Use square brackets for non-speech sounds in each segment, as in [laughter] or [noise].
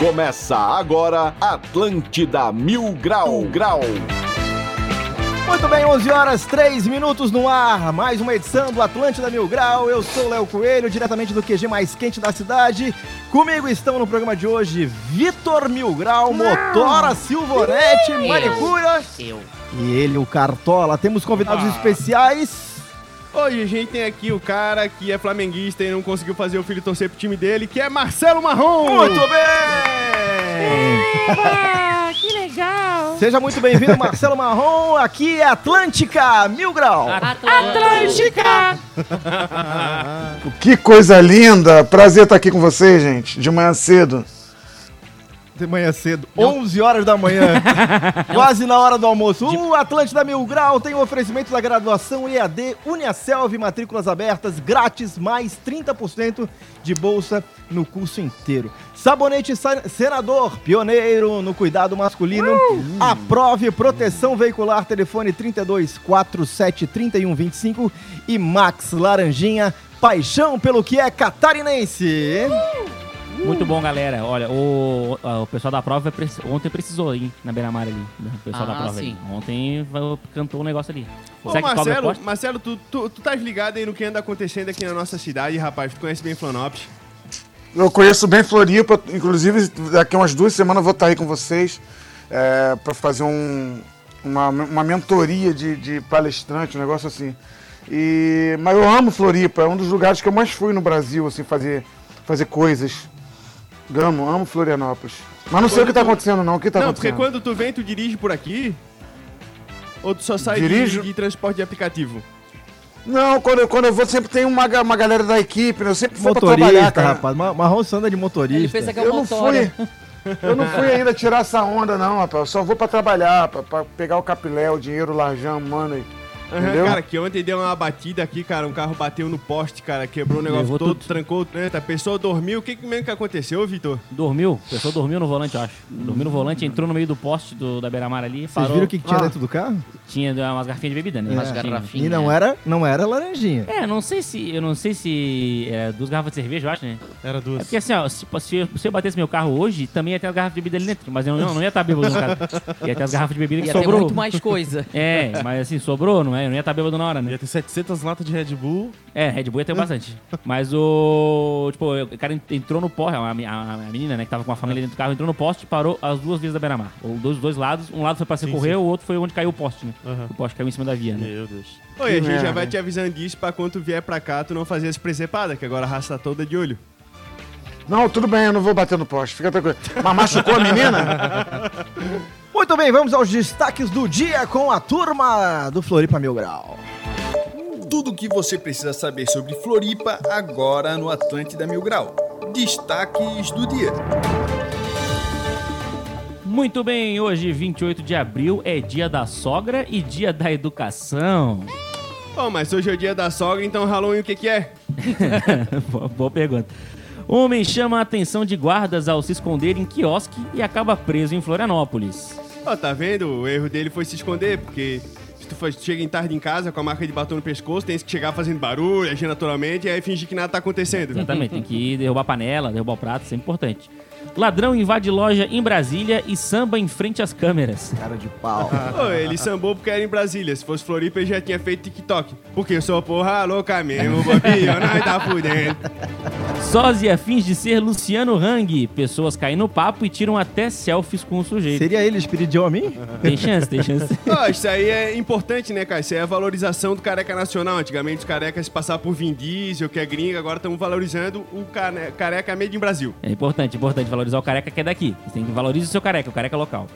Começa agora Atlântida Mil Grau Grau. Muito bem, 11 horas 3 minutos no ar. Mais uma edição do Atlântida Mil Grau. Eu sou o Léo Coelho, diretamente do QG mais quente da cidade. Comigo estão no programa de hoje Vitor Mil Grau, Motora Silvorete, Manicura. Eu. E ele, o Cartola. Temos convidados especiais. Hoje a gente tem aqui o cara que é flamenguista e não conseguiu fazer o filho torcer pro time dele, que é Marcelo Marrom. Muito bem! Que legal! Seja muito bem-vindo, Marcelo Marrom. Aqui é Atlântica Mil Grau. Atlântica! [laughs] Que coisa linda! Prazer estar aqui com vocês, gente, de manhã cedo. De manhã cedo, 11 horas da manhã, [laughs] [laughs] quase na hora do almoço. O Atlântida Mil Grau tem o oferecimento da graduação EAD Uniaselv, matrículas abertas, grátis, mais 30% de bolsa no curso inteiro. Sabonete Sa- Senador, pioneiro no cuidado masculino. Aprove proteção veicular, telefone 3247 3125 e Max Laranjinha, paixão pelo que é catarinense. Muito bom, galera. Olha, o, o pessoal da prova ontem precisou ir na beira-mar ali. O pessoal Ah, da prova sim. ali. Ontem cantou um negócio ali. Ô, Será Marcelo? Marcelo tu, tu, tu tá ligado aí no que anda acontecendo aqui na nossa cidade, rapaz? Tu conhece bem Florianópolis? Eu conheço bem Floripa, inclusive daqui a umas duas semanas eu vou estar aí com vocês é, para fazer um- uma, uma mentoria de, de palestrante, um negócio assim. E, mas eu amo Floripa, é um dos lugares que eu mais fui no Brasil, assim, fazer, fazer coisas. Amo, amo Florianópolis. Mas não sei o que está acontecendo não, o que está não, porque acontecendo? quando tu vem, tu dirige por aqui? Ou tu só sai de, Dirijo. de transporte de aplicativo? Não, quando eu, quando eu vou sempre tem uma, uma galera da equipe, né? eu sempre vou pra trabalhar, Motorista, cara. rapaz. Ma- Marrom anda de motorista. Ele pensa que é Eu o não fui. Eu não fui ainda tirar essa onda, não, rapaz. Eu só vou pra trabalhar, pra, pra pegar o capilé, o dinheiro, o larjão, mano. Entendeu? cara, que ontem deu uma batida aqui, cara. Um carro bateu no poste, cara. Quebrou o negócio Levou todo, tudo. trancou, né? A pessoa dormiu. O que, que mesmo que aconteceu, Vitor? Dormiu. A pessoa dormiu no volante, eu acho. Dormiu no volante, entrou no meio do poste do, da beira-mar ali. Vocês Parou. viram o que, que tinha Ah. dentro do carro? Tinha umas garrafinhas de bebida, né? Umas Tinha. garrafinhas. E não era, não era laranjinha. É, não sei se. Eu não sei se. É, duas garrafas de cerveja, eu acho, né? Era É duas. porque assim, ó, se, se, eu, se eu batesse meu carro hoje, também ia ter as garrafas de bebida ali dentro. Mas eu não, não ia estar bêbado no carro. [laughs] Ia ter as garrafas de bebida que Ia ter sobrou. muito mais coisa. É, mas assim, sobrou, não é? Eu não ia estar bêbado na hora, né? Ia ter 700 latas de Red Bull. É, Red Bull ia ter bastante. Mas o. Tipo, o cara entrou no poste, a, a- a menina, né, que tava com a família dentro do carro, entrou no poste e parou as duas vias da beira-mar. Ou dois, dois lados. Um lado foi pra socorrer, o outro foi onde caiu o poste, né? Aham. O poste caiu em cima da via, né? Meu Deus. Oi, a gente já merda, vai hein? te avisando disso pra quando tu vier pra cá, tu não fazer as presepadas, que agora a raça tá toda de olho. Não, tudo bem, eu não vou bater no poste, fica tranquilo. Mas machucou a menina? [laughs] Muito bem, vamos aos destaques do dia com a turma do Floripa Mil Grau. Tudo o que você precisa saber sobre Floripa agora no Atlântida Mil Grau. Destaques do dia. Muito bem, hoje, 28 de abril, é dia da sogra e dia da educação. Bom, mas hoje é o dia da sogra, então Halloween o que que é? [laughs] boa, boa pergunta. Homem chama a atenção de guardas ao se esconder em quiosque e acaba preso em Florianópolis. Ó, tá vendo? O erro dele foi se esconder, porque se tu for- chega em tarde em casa com a marca de batom no pescoço, tem que chegar fazendo barulho, agir naturalmente e aí fingir que nada tá acontecendo. Exatamente, tem que ir derrubar a panela, derrubar o prato, isso é importante. Ladrão invade loja em Brasília e samba em frente às câmeras. Cara de pau. [laughs] Ô, ele sambou porque era em Brasília. Se fosse Floripa, ele já tinha feito TikTok. Porque eu sou porra louca mesmo, [laughs] bobinho, nós tá fudendo. Sósia finge ser Luciano Hang. Pessoas caem no papo e tiram até selfies com o sujeito. Seria ele espírito de homem? [laughs] Tem chance, tem chance. Ó, isso aí é importante, né, cara? Isso aí é a valorização do careca nacional. Antigamente os carecas passavam por Vin Diesel, que é gringa, agora estamos valorizando o careca made in Brasil. É importante, importante valorizar o careca que é daqui. Você tem que valorizar o seu careca, o careca local.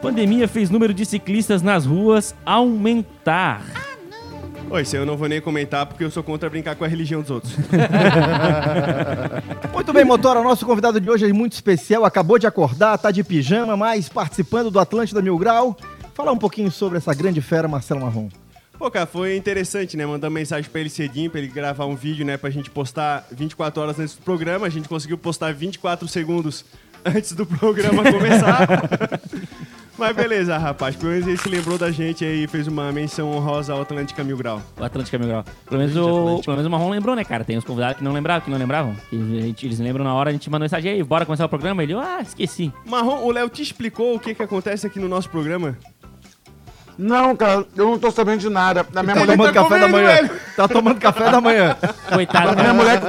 Pandemia fez número de ciclistas nas ruas aumentar. Ô, isso eu não vou nem comentar porque eu sou contra brincar com a religião dos outros. [laughs] Muito bem, Motora, o nosso convidado de hoje é muito especial, acabou de acordar, tá de pijama, mas participando do Atlântida Mil Grau. Falar um pouquinho sobre essa grande fera, Marcelo Marrom. Pô, cara, foi interessante, né? Mandar mensagem pra ele cedinho, pra ele gravar um vídeo, né? Pra gente postar 24 horas antes do programa. A gente conseguiu postar 24 segundos [laughs] antes do programa começar. [laughs] Mas beleza, rapaz. Pelo menos ele se lembrou da gente aí e fez uma menção honrosa ao Atlântica Mil Grau. O Atlântica Mil Grau. Pelo menos, o, pelo menos o Marrom lembrou, né, cara? Tem uns convidados que não lembravam, que não lembravam. E a gente- eles lembram na hora, a gente mandou mensagem aí, bora começar o programa. Ele, ah, esqueci. Marrom, o Léo te explicou o que, que acontece aqui no nosso programa? Não, cara, eu não tô sabendo de nada. A minha Tá mulher. tomando tá café da manhã. velho. Tá tomando café da manhã. Coitado, A minha cara. mulher.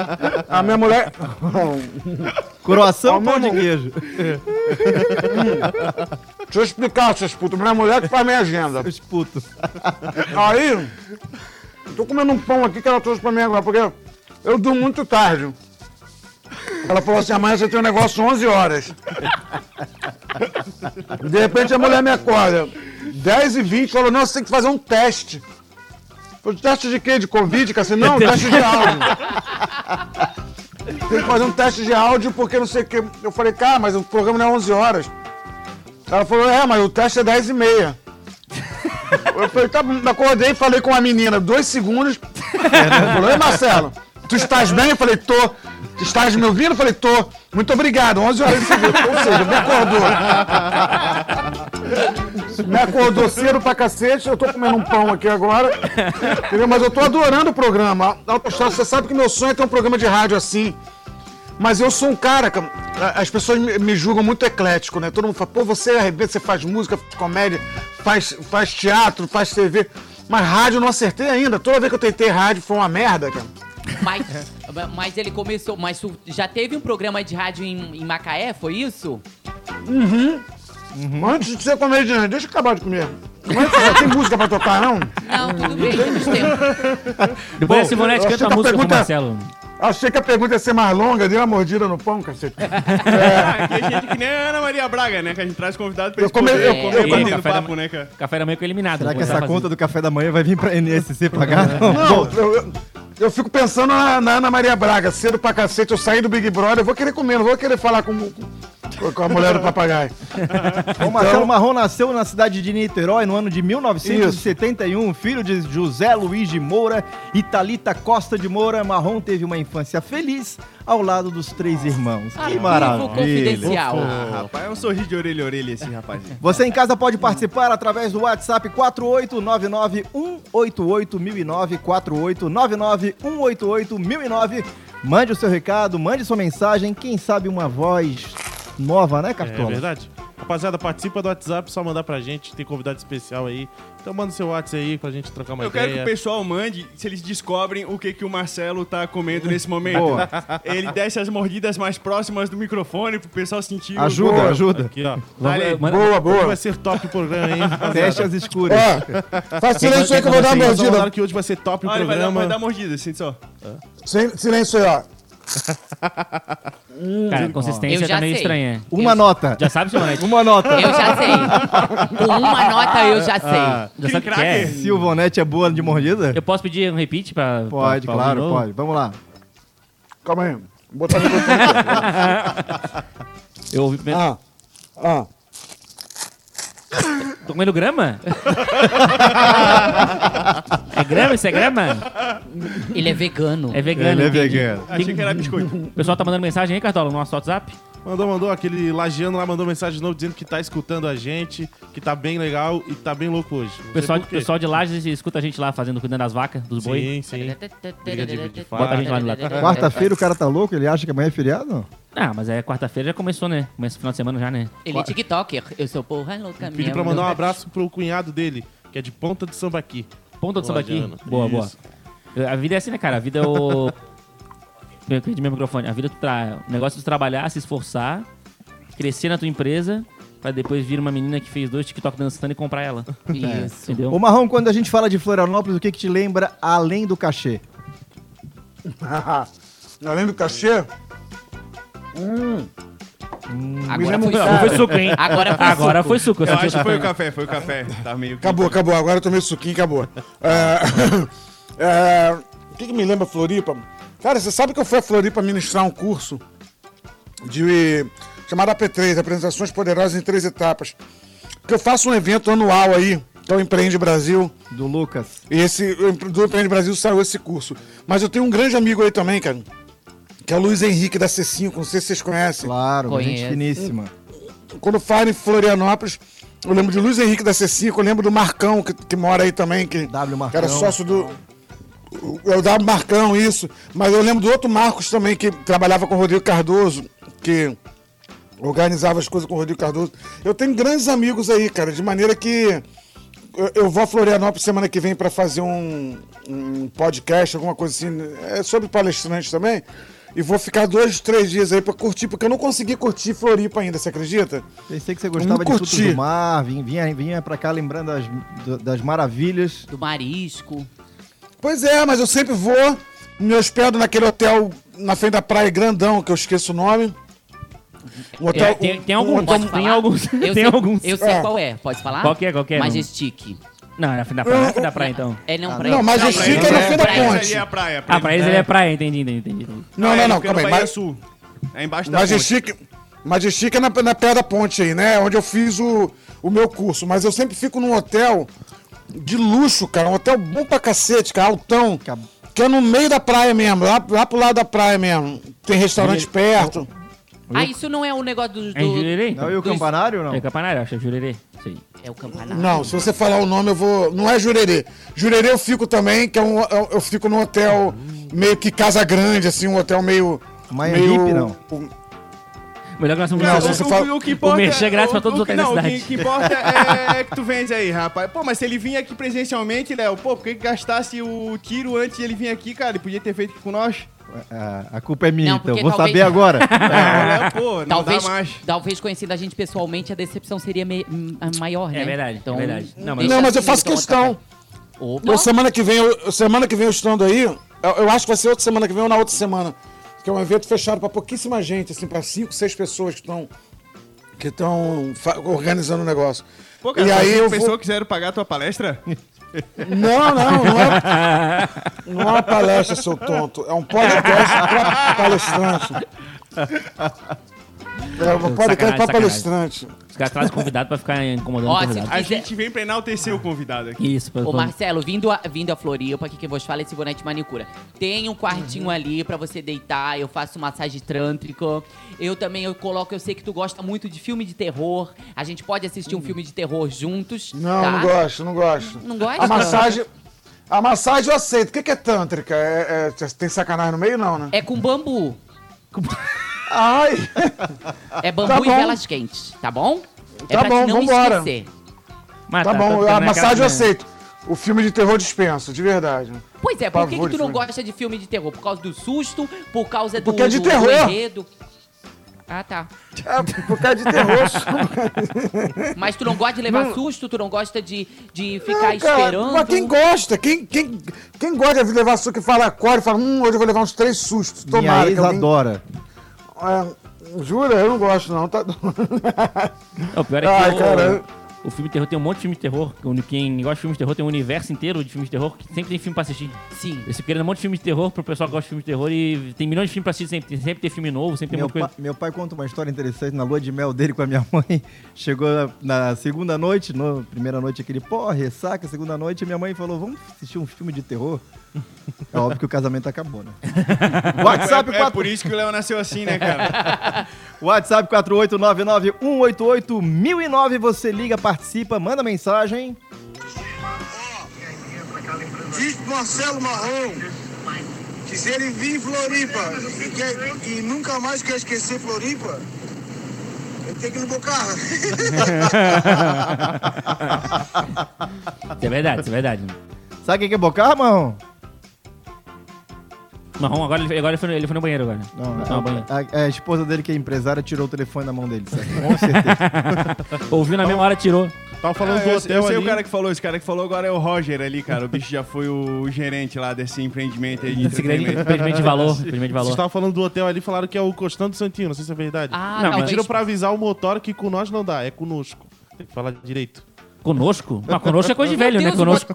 A minha mulher. Ou pão de queijo? Deixa eu explicar, seus putos. Minha mulher que faz minha agenda. Os putos. Aí, tô comendo um pão aqui que ela trouxe pra mim agora, porque eu durmo muito tarde. Ela falou assim, amanhã você tem um negócio 11 horas. De repente a mulher me acorda, 10 e 20, falou, não, você tem que fazer um teste. Falei, teste de quê? De Covid? Assim, não, teste de áudio. Tem que fazer um teste de áudio porque não sei o quê. Eu falei, cara, mas o programa não é 11 horas. Ela falou, é, mas o teste é 10 e meia. Eu falei, tá, acordei e falei com a menina, dois segundos. Ela falou, ei Marcelo, tu estás bem? Eu falei, tô. Estás me ouvindo? Falei, tô. Muito obrigado, 11 horas de seguida. Ou seja, me acordou. Me acordou cedo pra cacete, eu tô comendo um pão aqui agora. Entendeu? Mas eu tô adorando o programa. Autostrada, você sabe que meu sonho é ter um programa de rádio assim. Mas eu sou um cara, as pessoas me, me julgam muito eclético, né? Todo mundo fala, pô, você arrebenta, você faz música, faz comédia, faz, faz teatro, faz TV. Mas rádio eu não acertei ainda. Toda vez que eu tentei rádio foi uma merda, cara. Mas, [laughs] mas ele começou. Mas tu já teve um programa de rádio em, em Macaé, foi isso? Antes de ser comediante, deixa eu acabar de comer. Como é é? Tem música pra tocar, não? Não, tudo bem, temos tempo. Depois a Bom, Sivonete eu canta a a música pro pergunta- Marcelo. Achei que a pergunta ia ser mais longa, dei uma mordida no pão, cacete. Ah, [laughs] aqui a gente que nem a Ana Maria Braga, né? Que a gente traz convidado pra Eu come- poderem eu- comer eu- café da- papo, né, cara? Café da manhã com eliminado. Será que essa a conta do café da manhã vai vir pra NSC pagar? Não. Não, eu, eu, eu fico pensando na, na Ana Maria Braga, cedo pra cacete, eu saí do Big Brother, eu vou querer comer, não vou querer falar com, com, com a mulher do [laughs] papagaio. O Marcelo Marrom nasceu na cidade de Niterói no ano de 1971, filho de José Luiz de Moura e Talita Costa de Moura. Marrom teve uma infância feliz ao lado dos três irmãos. Que maravilha! confidencial. Ah, rapaz, é um sorriso de orelha a orelha esse rapazinho. Você em casa pode participar através do WhatsApp 48991881009, 48991881009. Mande o seu recado, mande sua mensagem, quem sabe uma voz nova, né, É Cartola? verdade. Rapaziada, participa do WhatsApp, só mandar pra gente. Tem convidado especial aí. Então manda seu WhatsApp aí pra gente trocar uma Eu quero que ideia. o pessoal mande se eles descobrem o que, que o Marcelo tá comendo nesse momento. Boa. Ele desce as mordidas mais próximas do microfone pro pessoal sentir. o- Ajuda, Boa. ajuda. Aqui, ó. Manda- Boa, Hoje boa. vai ser top o programa, hein? Teste as escuras. Ó, faz silêncio aí que eu vou dar uma mordida. falaram que hoje vai ser top o Olha, vai dar, programa. vai dar mordida, sente só. Sim- Silêncio aí, ó. Cara, a consistência Eu já tá meio sei. estranha. Uma nota. Já sabe, Sivonete? Uma nota. Eu já sei. Com uma nota eu já sei. Já sabe o que é? Silvonete é boa de mordida? Eu posso pedir um repeat pra... Pode, pra- pra claro, ouvir de novo? pode. Vamos lá. Calma aí. Vou botar aqui. [laughs] Eu ouvi primeiro. Ah, ah. Tô comendo grama? [laughs] é grama? Isso é grama? Ele é vegano. É vegano. Ele é entendi. vegano. Achei que era biscoito. O pessoal tá mandando mensagem aí, Cartola, no nosso WhatsApp? Mandou, mandou. Aquele Lagiano lá mandou mensagem de novo dizendo que tá escutando a gente, que tá bem legal e tá bem louco hoje. Não O sei pessoal, por quê. pessoal de Lages escuta a gente lá fazendo, cuidando das vacas, dos boi. Sim, sim. Briga de- de fato. Bota a gente lá no lado. Quarta-feira o cara tá louco? Ele acha que amanhã é feriado? Ah, mas é quarta-feira, já começou, né? Começa o final de semana já, né? Ele é TikToker. Eu sou porra louca Pedi pra mandar um abraço pro cunhado dele, que é de Ponta de Sambaqui. Ponta do samba aqui. Lagiano. Boa, boa. Isso. A vida é assim, né, cara? A vida é o... [laughs] Eu perdi meu microfone. A vida é tu tra... o negócio é tu trabalhar, se esforçar, crescer na tua empresa, pra depois vir uma menina que fez dois TikTok dançando e comprar ela. [laughs] Isso. Entendeu? Ô Marrom, quando a gente fala de Florianópolis, o que que te lembra além do cachê? [laughs] Além do cachê, Agora foi Não, foi suco. hein? Agora foi Agora suco. foi suco. Eu Eu acho que foi o café. foi o café. Tá meio acabou, acabou. Agora eu tomei suquinho, acabou. É, é, o que, que me lembra Floripa? Cara, você sabe que eu fui a Floripa ministrar um curso de chamado AP3, Apresentações Poderosas em Três Etapas. Que eu faço um evento anual aí, que é o Empreende Brasil. Do Lucas. E esse, do Empreende Brasil saiu esse curso. Mas eu tenho um grande amigo aí também, cara. Que é o Luiz Henrique da C5, não sei se vocês conhecem. Claro, gente Conheço. finíssima. Quando falo em Florianópolis, Eu lembro de Luiz Henrique da C5, eu lembro do Marcão, que, que mora aí também, que, W que era Marcão. sócio do. Eu dava Marcão, isso. Mas eu lembro do outro Marcos também, que trabalhava com o Rodrigo Cardoso, que organizava as coisas com o Rodrigo Cardoso. Eu tenho grandes amigos aí, cara, de maneira que eu, eu vou a Florianópolis semana que vem para fazer um, um podcast, alguma coisa assim, é sobre palestrantes também. E vou ficar dois, três dias aí pra curtir, porque eu não consegui curtir Floripa ainda, você acredita? Pensei que você gostava não de frutos curti. do mar, vinha, vinha, vinha pra cá lembrando das, das maravilhas. Do marisco. Pois é, mas eu sempre vou, me hospedo naquele hotel na frente da praia grandão, que eu esqueço o nome. Um hotel, É, tem- tem um- algum- um hotel- tem falar? alguns- Eu tem sei, alguns. Eu sei É. qual é. Pode falar? Qual que é, qual que é? Majestic. Não, é na frente da praia, não é na frente da praia, então. É, não, Ah, pra não, ele. Majestic Pra é na é frente da praia. ponte. ali é a praia. Ah, pra eles ele é praia, entendi, entendi, entendi. Não, não, não, calma aí. Mas, Sul. É embaixo da ponte. Majestic, Majestic é na, na pé da ponte aí, né? Onde eu fiz o, o meu curso. Mas eu sempre fico num hotel de luxo, cara. Um hotel bom pra cacete, cara. Altão. Que é no meio da praia mesmo. Lá, lá pro lado da praia mesmo. Tem restaurante perto. Ah, isso não é o negócio do... É em do Jurerê? Não, e o campanário, não? É campanário, acho que é Jurerê. É o campanário. Não, se você falar o nome, eu vou. Não é Jurerê. Jurerê eu fico também, que é um. Eu eu fico num hotel meio que Casa Grande, assim, um hotel meio. Meio- Hip, não. Melhor que nós somos Não, se o, você o- fala- o que importa merchan é grátis pra o- todos o os que- hotéis da Não, o que, cidade. que importa é que tu vende aí, rapaz. Pô, mas se ele vinha aqui presencialmente, Léo, pô, por que que gastasse o tiro antes de ele vir aqui, cara? Ele podia ter feito aqui com nós. A culpa é minha, Não, então. Vou talvez- saber agora. [laughs] É, pô, não Talvez, dá mais. talvez conhecendo a gente pessoalmente, a decepção seria me- maior, né? É verdade, é verdade. Não, mas- Não, mas eu assim, faço então, questão. Eu, semana que vem, eu, semana que vem eu estando aí, eu, eu acho que vai ser outra semana que vem ou na outra semana. Que é um evento fechado pra pouquíssima gente, assim, pra cinco, seis pessoas que estão que estão organizando o negócio. Pô, cara, e aí eu pessoas vou... quiseram pagar a tua palestra? [laughs] Não, não, não é. [laughs] Não é uma palestra, seu tonto. É um podcast pra palestrante. É podcast Sacanagem, pra palestrante. Os caras trazem convidado pra ficar incomodando Ó, o se convidado. A gente vem pra enaltecer o convidado aqui. Isso, pra, Ô pra- Marcelo, vindo a, vindo a Floripa, aqui quem vos fala é esse bonete manicura. Tem um quartinho Uhum. ali pra você deitar, eu faço massagem trântrica. Eu também eu coloco, eu sei que tu gosta muito de filme de terror. A gente pode assistir um filme de terror juntos. Não, tá? não gosto, não gosto. Não gosta? A massagem. A massagem eu aceito. O que que é tântrica? É, é- tem sacanagem no meio, não, né? É com bambu. [laughs] Ai! É bambu Tá e bom. velas quentes, tá bom? É Tá pra bom, te não vambora. esquecer. Mas Tá tô bom, ficando a massagem eu aceito. O filme de terror dispenso, de verdade. Pois é, por que, que tu não gosta de filme de terror? Por causa do susto? Por causa do, Porque é de do, do terror. enredo? Ah, tá. É, por causa de terror. [laughs] Mas tu não gosta de levar susto? Tu não gosta de, de ficar Não, cara, esperando? Mas quem gosta? Quem, quem, quem gosta de levar susto que fala, acorda e fala, hum, hoje eu vou levar uns três sustos. Minha Tomara ex que alguém... adora. É, jura? Eu não gosto, não. Tá... O pior é que Ai, o, cara. o filme de terror tem um monte de filme de terror. Quem gosta de filme de terror tem um universo inteiro de filmes de terror que sempre tem filme pra assistir. Sim. Eles ficam querendo um monte de filme de terror pro pessoal que gosta de filme de terror e tem milhões de filmes pra assistir sempre. Sempre tem filme novo, sempre tem Meu, muita coisa. meu pai conta uma história interessante na lua de mel dele com a minha [laughs] mãe. Chegou na, na segunda noite, no, primeira noite aquele, pô, ressaca, segunda noite, minha mãe falou, vamos assistir um filme de terror? É óbvio que o casamento acabou, né? [laughs] WhatsApp, é, é por isso que o Léo nasceu assim, né, cara? [laughs] WhatsApp 48991881009, você liga, participa, manda mensagem. Diz pro Marcelo Marrom que se ele vir em Floripa e, quer- e nunca mais quer esquecer Floripa, ele tem que ir no Bocarra. [laughs] Isso é verdade, isso é verdade. Sabe quem que é Bocar, Marrom? Marrom, agora, ele, agora ele, foi, ele foi no banheiro agora. Não, Tomar banho. a, a esposa dele, que é empresária, tirou o telefone da mão dele, certo? [laughs] Com certeza. [laughs] Ouviu na mesma hora, tirou. Tava falando Ah, do eu, hotel eu sei ali. o cara que falou, esse cara que falou agora é o Roger ali, cara. O bicho já foi o gerente lá desse empreendimento aí de Esse grande entretenimento. empreendimento de valor. empreendimento de Vocês valor. estavam falando do hotel ali, falaram que é o Constante Santino, não sei se é verdade. Ah, Não, não, mas- Pediram pra avisar o motor que com nós não dá, é conosco. Tem que falar direito. Conosco? Mas conosco é coisa de velho, né? Conosco.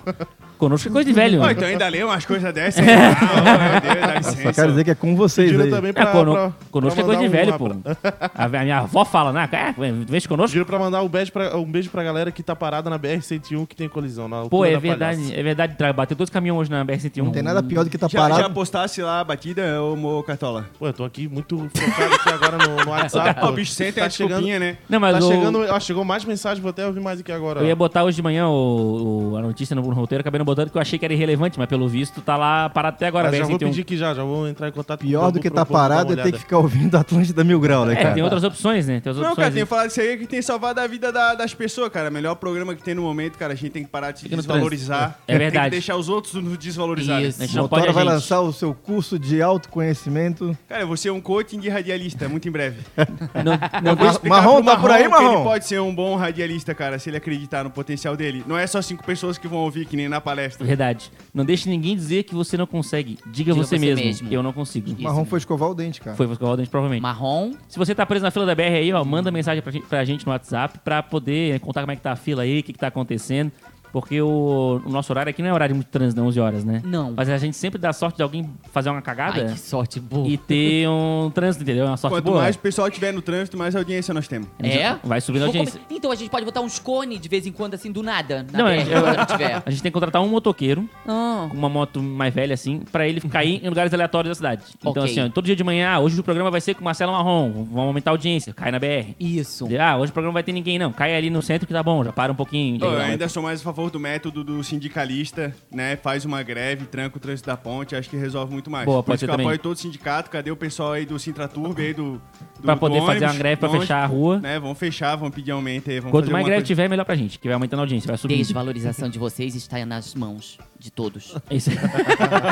Conosco é coisa de velho. Então ainda lê umas coisas dessas. [laughs] aí. Ah, meu Deus, dá licença. Só quero dizer que é com vocês Pediram aí. também É, pra, cono- pra- conosco é pra coisa de mandar velho, um- pô. [laughs] A, a minha avó fala, né? É, vem conosco. Pediram pra mandar um beijo pra, um beijo pra galera que tá parada na BR-101 que tem colisão. Na Pô, altura é da verdade, Palhaça. é verdade. tra- Bateu dois caminhões hoje na BR-101. Não tem nada pior do que tá Já, parado. já postasse lá a batida, ô Mo Cartola? Pô, eu tô aqui muito focado aqui agora no, no [laughs] WhatsApp. Ó, pô. o bicho senta tá a chegando, desculpinha, né? Não, mas tá o- chegando, ó, chegou mais mensagem, vou até ouvir mais aqui agora. Eu ia botar hoje de manhã o, o- a notícia no, no roteiro, acabei não botando, que eu achei que era irrelevante, mas pelo visto tá lá parado até agora. Mas já vou BR-101. pedir aqui já, já vou entrar em contato Pior o do que tá parado é ter que ficar ouvindo Atlântida Mil Grau, né, É, cara? tem outras opções, né? Tem outras Não, opções. cara, tem né? falado isso aí que tem salvado a vida da- das pessoas, cara. Melhor programa que tem no momento, cara. A gente tem que parar de se desvalorizar. É Tem que verdade. deixar os outros nos desvalorizarem. Isso. A gente não Motora vai gente. lançar o seu curso de autoconhecimento. Cara, eu vou ser um coaching de radialista, muito em breve. [laughs] Não, não Marrom, tá por aí, que Marrom? Ele pode ser um bom radialista, cara, se ele acreditar no potencial dele. Não é só cinco pessoas que vão ouvir, que nem na palestra. Verdade. Não deixe ninguém dizer que você não consegue. Diga, Diga você, você mesmo. mesmo. Eu não consigo. O Marrom foi escovar o dente, cara. Foi escovar o dente, provavelmente. Marrom. Se você tá preso na fila da BR aí, ó, manda mensagem pra gente, pra gente no WhatsApp pra poder né, contar como é que tá a fila aí, o que, que tá acontecendo. Porque o, o nosso horário aqui não é horário de muito trânsito, não, 11 horas, né? Não. Mas a gente sempre dá sorte de alguém fazer uma cagada Ai, que sorte boa. e ter um trânsito, entendeu? Uma sorte Quanto boa. mais o pessoal tiver no trânsito, mais audiência nós temos. É? Vai subindo a audiência. comer- Então a gente pode botar uns cones de vez em quando, assim, do nada. Na Não, BR, é- tiver. [laughs] A gente tem que contratar um motoqueiro com uma moto mais velha, assim, pra ele cair em lugares aleatórios da cidade. Então, Ok. assim, ó, todo dia de manhã, ah, hoje o programa vai ser com Marcelo Marrom, vamos aumentar a audiência, cai na BR. isso. Ah, hoje o programa vai ter ninguém, não. Cai ali no centro que tá bom, já para um pouquinho. Eu ainda sou mais a favor do método do sindicalista, né? Faz uma greve, tranca o trânsito da ponte, acho que resolve muito mais. Boa, Por pode isso que eu também. apoio todo o sindicato, cadê o pessoal aí do Sintraturb aí do, do Pra poder do fazer ônibus, uma greve pra longe, fechar a rua. Né? Vão fechar, vão pedir aumento aí, vão Quanto fazer mais alguma greve coisa. tiver, melhor pra gente, que vai aumentando a audiência, vai subindo. Desvalorização de vocês está nas mãos de todos. É isso aí.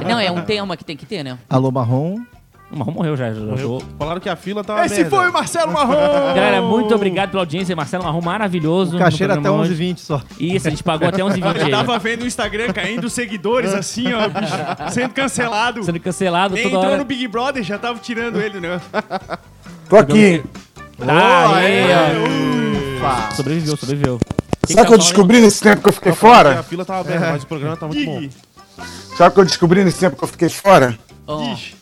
Não, é um tema que tem que ter, né? Alô, Marrom. O Marrom morreu já. já Morreu. jogou. Falaram que a fila tava Esse merda. foi o Marcelo Marrom! Galera, muito obrigado pela audiência. Marcelo Marrom, maravilhoso. O no até programa hoje. 11h20 só. Isso, a gente pagou até 11h20 Eu aí. tava vendo no Instagram caindo seguidores assim, ó, bicho, sendo cancelado. Sendo cancelado Nem toda entrou hora. no Big Brother, já tava tirando ele do negócio. Tô aqui. Ah, aí, Aê, ó. Sobreviveu, sobreviveu. Sabe o que eu tá descobri nesse tempo que eu fiquei que fora? A fila tava aberta, mas o programa tá muito bom. Sabe o que eu descobri nesse tempo que eu fiquei fora? Ó, Diz.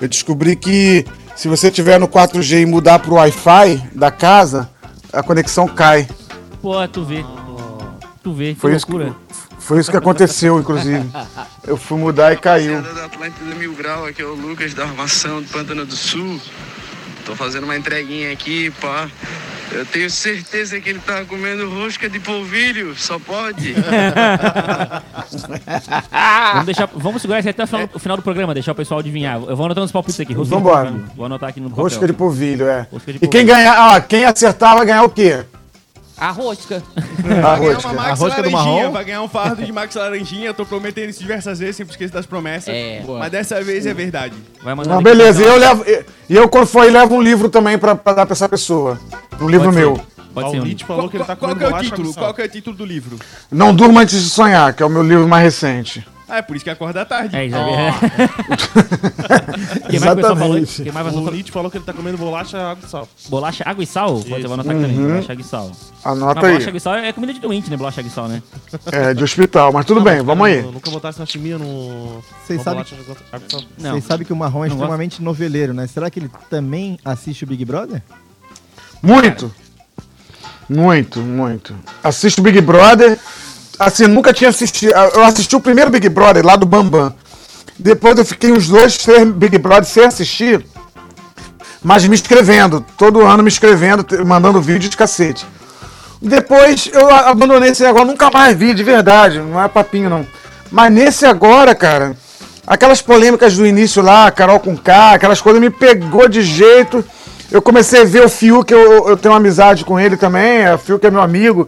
Eu descobri que se você tiver no 4G e mudar pro Wi-Fi da casa, a conexão cai. Pô, tu vê. Tu vê, que Foi isso que, loucura. foi isso que aconteceu, inclusive. Eu fui mudar e caiu. da Atlântida Mil Grau, aqui é o Lucas da Armação do Pantano do Sul. Tô fazendo uma entreguinha aqui, pá. Eu tenho certeza que ele tá comendo rosca de polvilho, só pode. [laughs] Vamos, deixar, vamos segurar isso até o final, o final do programa, deixar o pessoal adivinhar. Eu vou anotando os palpites aqui. Vambora. polvilho. Vou anotar aqui no papel. Rosca de polvilho, é. De E quem polvilho. ganhar, ó, quem acertar vai ganhar o quê? A rosca. A rosca. uma Max A rosca do Laranjinha, marrom? vai ganhar um fardo de Max Laranjinha. Eu tô prometendo isso diversas vezes, sempre esqueço das promessas. É. Mas dessa vez é verdade. Vai mandando Ah, beleza, e eu levo. E eu, quando for aí, levo um livro também pra, pra dar pra essa pessoa. Um livro Pode ser. meu. Pode ser. um. Falou Qual, que ele tá qual- é o título? Qual que é o título do livro? Não Durma Antes de Sonhar, que é o meu livro mais recente. Ah, é por isso que acorda à tarde. É, já [laughs] Quem mais o pessoal falou? aí? Exatamente. Quem mais o pessoal O falou? Nietzsche falou que ele tá comendo bolacha, água e sal. Bolacha, água e sal? Pode Isso. vou anotar aqui também. Bolacha, água e sal. Anota Mas bolacha, aí. água e sal é comida de doente, né? Bolacha, água e sal, né? É, de hospital, mas tudo bem, vamos aí. Eu nunca botasse na chimia no. Vocês sabem- bolacha, água e sal. Não. Vocês sabem que o Marrom é Não gosto. extremamente noveleiro, né? Será que ele também assiste o Big Brother? Muito. Muito, muito. Assisto Big Brother. Assim, nunca tinha assistido. Eu assisti o primeiro Big Brother lá do Bambam. Depois eu fiquei uns dois, três Big Brother sem assistir. Mas me inscrevendo. Todo ano me inscrevendo, te- mandando vídeo de cacete. Depois eu abandonei esse negócio, nunca mais vi, de verdade. Não é papinho, não. Mas nesse agora, cara, aquelas polêmicas do início lá, Carol com K, aquelas coisas me pegou de jeito. Eu comecei a ver o Fiuk, eu, eu tenho uma amizade com ele também. O Fiuk é meu amigo.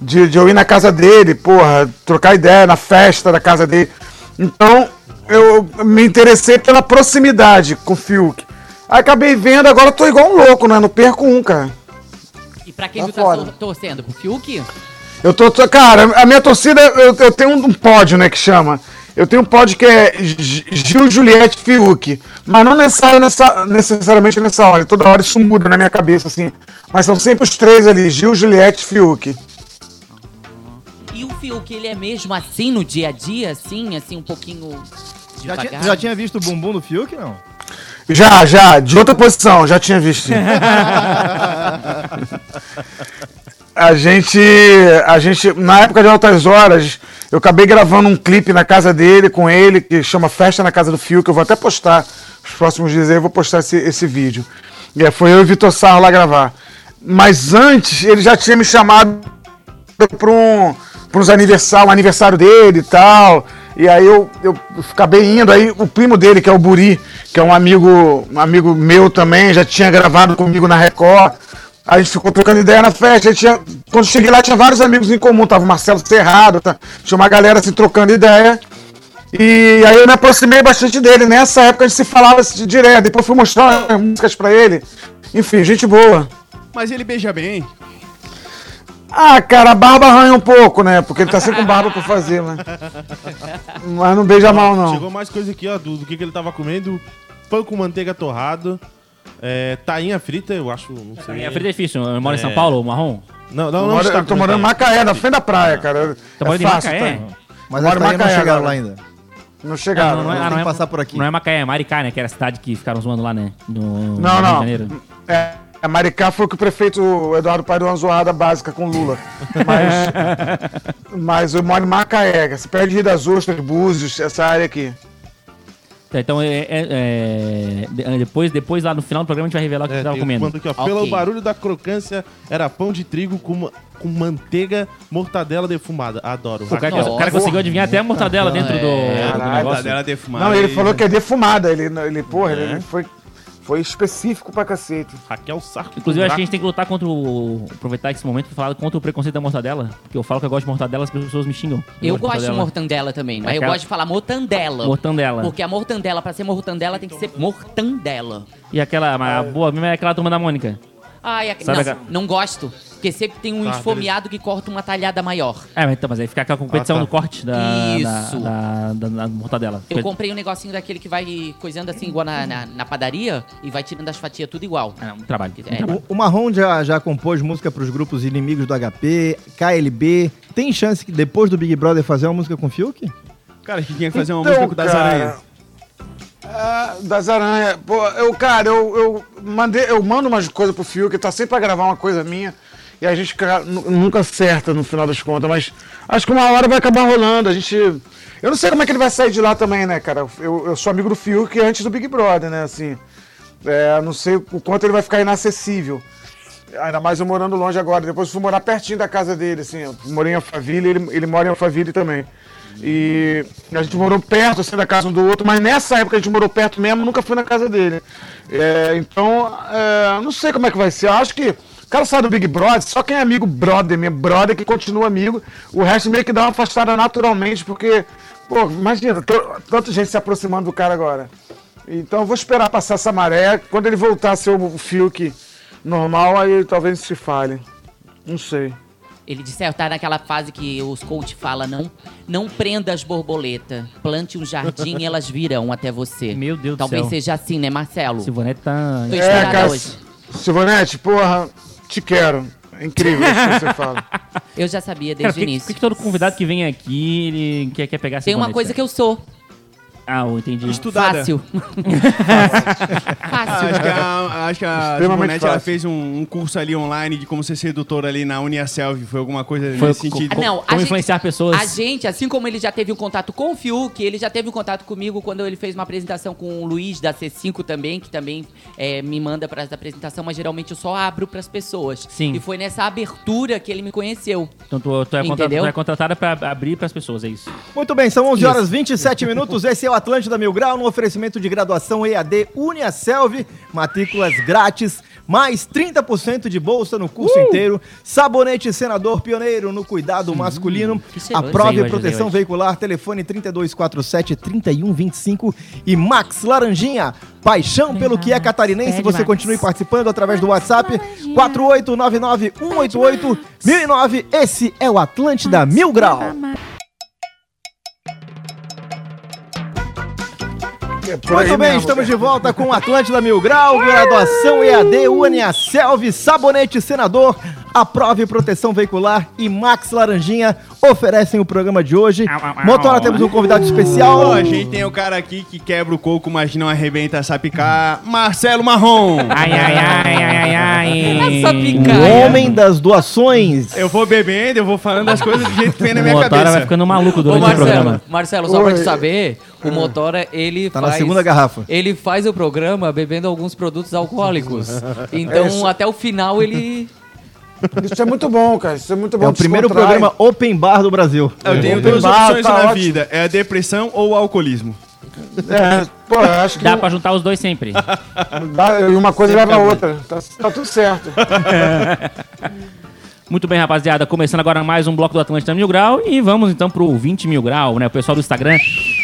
De, de eu ir na casa dele, porra, trocar ideia na festa da casa dele. Então, eu me interessei pela proximidade com o Fiuk. Aí acabei vendo, agora eu tô igual um louco, né? Não perco um, cara. E pra quem Tá tu tá fora. torcendo? Pro Fiuk? Eu tô, tô- cara, a minha torcida, eu, eu tenho um pódio, né, que chama. Eu tenho um pódio que é Gil, Juliette, Fiuk. Mas não necessari- nessa- necessariamente nessa hora. Toda hora isso muda na minha cabeça, assim. Mas são sempre os três ali, Gil, Juliette, Fiuk. O Fiuk, ele é mesmo assim no dia a dia, assim, assim, um pouquinho Já devagar? tinha, já tinha visto o bumbum do Fiuk, não? Já, já, de outra posição, já tinha visto. sim. [laughs] a gente, a gente, na época de Altas Horas, eu acabei gravando um clipe na casa dele, com ele, que chama Festa na Casa do Fio, que eu vou até postar nos próximos dias aí, eu vou postar esse, esse vídeo. E aí foi eu e o Vitor Sarro lá gravar. Mas antes, ele já tinha me chamado para um, pra uns aniversário, aniversário dele e tal. E aí eu, eu acabei indo, aí o primo dele, que é o Buri, que é um amigo, um amigo meu também, já tinha gravado comigo na Record. A gente ficou trocando ideia na festa. Tinha, quando cheguei lá, tinha vários amigos em comum. Tava o Marcelo Serrado, tá, tinha uma galera se trocando ideia. E aí eu me aproximei bastante dele. Nessa época a gente se falava assim, direto. Depois fui mostrar as músicas pra ele. Enfim, gente boa. Mas ele beija bem. Ah, cara, a barba arranha um pouco, né? Porque ele tá sempre com barba pra fazer, mas. Mas não beija mal, não. Chegou mais coisa aqui, ó, do, do que, que ele tava comendo. Pão com manteiga torrado. É, tainha frita, eu acho. Não sei. É frito é difícil. Eu moro em São É. Paulo, marrom. Não, não, não moro- está eu tô morando em Macaé, na frente da praia, cara. Tá é morando em fácil, Macaé? tá? Mas Moro em tainhas não Macaé chegaram lá ainda. Não chegaram. não, não, é, é- passar por aqui. Não é Macaé, é Maricá, né? Que era a cidade que ficaram zoando lá, né? No, no Não, não. Janeiro. É, a Maricá foi o que o prefeito Eduardo Paes deu uma zoada básica com Lula. Mas, mas eu moro em Macaé, você perde Rio das Ostras, Búzios, essa área aqui. Tá, Então, é, é- é- de- depois, depois, lá no final do programa, a gente vai revelar o que É, você tava tem comendo. aqui, ó. Ok. Pelo barulho da crocância, era pão de trigo com, com manteiga, mortadela defumada. Adoro. O cara, Nossa. o cara conseguiu adivinhar até a mortadela dentro do, do Caralho, negócio. dela defumada. Não, ele falou que é defumada, ele, ele porra, ele foi, foi específico pra cacete. Raquel Sarco. Inclusive, eu acho que a gente tem que lutar contra o. Aproveitar esse momento pra falar contra o preconceito da mortadela. Porque eu falo que eu gosto de mortadela, as pessoas me xingam. Eu gosto de mortadela. mortandela também, mas eu Aquela- gosto de falar mortandela. Mortandela. Porque a mortandela, pra ser mortandela, tem que ser mortandela. E aquela, mas a boa mesmo é aquela turma da Mônica. Ai, a- Sabe não, aquela- não gosto. Porque sempre tem um Tá, esfomeado que corta uma talhada maior. É, mas, então, mas aí fica aquela competição Ah, tá. do corte da, Isso. da, da, da- da mortadela. Eu comprei um negocinho daquele que vai coisando assim, igual na, na, na padaria, e vai tirando as fatias tudo igual. Ah, não, um trabalho. um É. trabalho. O, o Marrom já, já compôs música pros grupos inimigos do HP, KLB. Tem chance que depois do Big Brother fazer uma música com o Fiuk? Cara, a gente tinha que fazer uma Então, música com o das cara, aranhas. Ah, das aranhas. Pô, eu, cara, eu, eu mandei, eu mando umas coisas pro Fiuk, que tá sempre pra gravar uma coisa minha. E a gente nunca acerta no final das contas, mas acho que uma hora vai acabar rolando. A gente. Eu não sei como é que ele vai sair de lá também, né, cara? Eu, eu sou amigo do Fiuk antes do Big Brother, né? Assim. É, não sei o quanto ele vai ficar inacessível. Ainda mais eu morando longe agora. Depois fui morar pertinho da casa dele, assim. Eu morei em Alphaville, ele, ele mora em Alphaville também. E a gente morou perto, assim, da casa um do outro, mas nessa época a gente morou perto mesmo, nunca fui na casa dele. É, então, é, não sei como é que vai ser. Eu acho que o cara sai do Big Brother, só quem é amigo brother mesmo, brother que continua amigo, o resto meio que dá uma afastada naturalmente, porque, pô, imagina, tanta gente se aproximando do cara agora. Então eu vou esperar passar essa maré. Quando ele voltar a ser o Fiuk normal, aí talvez se fale. Não sei. Ele disse, é, tá naquela fase que os coach falam, não, não prenda as borboletas, plante um jardim e elas virão até você. [laughs] Meu Deus do Talvez céu. seja assim, né, Marcelo? Silvanete tá. Tô É, hoje. Silvanete, porra, te quero. É incrível isso que você fala. [laughs] Eu já sabia desde o início. por que todo convidado que vem aqui, ele quer, quer pegar Tem uma coisa que eu sou. Ah, eu entendi. Estudada. Fácil. [laughs] Ah, Fácil. acho que a, acho que a Extremamente ela fácil. fez um, um curso ali online de como ser sedutora ali na Uniaselv. Foi alguma coisa Foi nesse co- sentido. co- Não, a como gente- influenciar pessoas. A gente, assim como ele já teve um contato com o Fiuk, ele já teve um contato comigo quando ele fez uma apresentação com o Luiz da C5 também, que também é, me manda para essa apresentação, mas geralmente eu só abro para as pessoas. Sim. E foi nessa abertura que ele me conheceu. Então tu, tu, é, contra- Entendeu? tu é contratada pra abrir pras pessoas, é isso. Muito bem, são 11 horas e 27 minutos. Esse é o Atlântida Mil Grau, no oferecimento de graduação EAD Uniaselv, matrículas grátis, mais 30% de bolsa no curso inteiro. Sabonete Senador Pioneiro no cuidado masculino. que cheiroso. Aprove proteção hoje. veicular, telefone 3247-3125 e Max Laranjinha. Paixão pelo que é catarinense. Pede, Você Max. continue participando através do WhatsApp 4899-188-1009. Esse é o Atlântida Mil Grau. É Muito bem, mesmo, estamos cara. de volta com Atlântida Mil Grau, graduação EAD, Uniaselv, Sabonete Senador, Aprove Proteção Veicular e Max Laranjinha oferecem o programa de hoje. Motora, temos um convidado especial. a gente tem o cara aqui que quebra o coco, mas não arrebenta a sapicar. Marcelo Marrom. Ai, ai, ai, ai, ai, ai. O homem das doações. Eu vou bebendo, eu vou falando as coisas do jeito que vem na O minha Motora cabeça. vai ficando maluco Ô, durante o Marcelo, programa. Marcelo, só pra tu saber, o Motora, ele Tá faz... na segunda garrafa. Ele faz o programa bebendo alguns produtos alcoólicos. [laughs] Então, isso. até o final, ele... Isso é muito bom, cara. Isso é muito bom. É o primeiro programa Open Bar do Brasil. Eu tenho duas bar, opções tá na ótimo. vida: é a depressão ou o alcoolismo. É, pô, eu acho que Dá pra juntar os dois sempre. dá- e uma coisa leva a outra. Tá, tá tudo certo. [laughs] Muito bem, rapaziada. Começando agora mais um bloco do Atlântida Mil Grau. E vamos então pro Ouvinte Mil Grau, né? O pessoal do Instagram.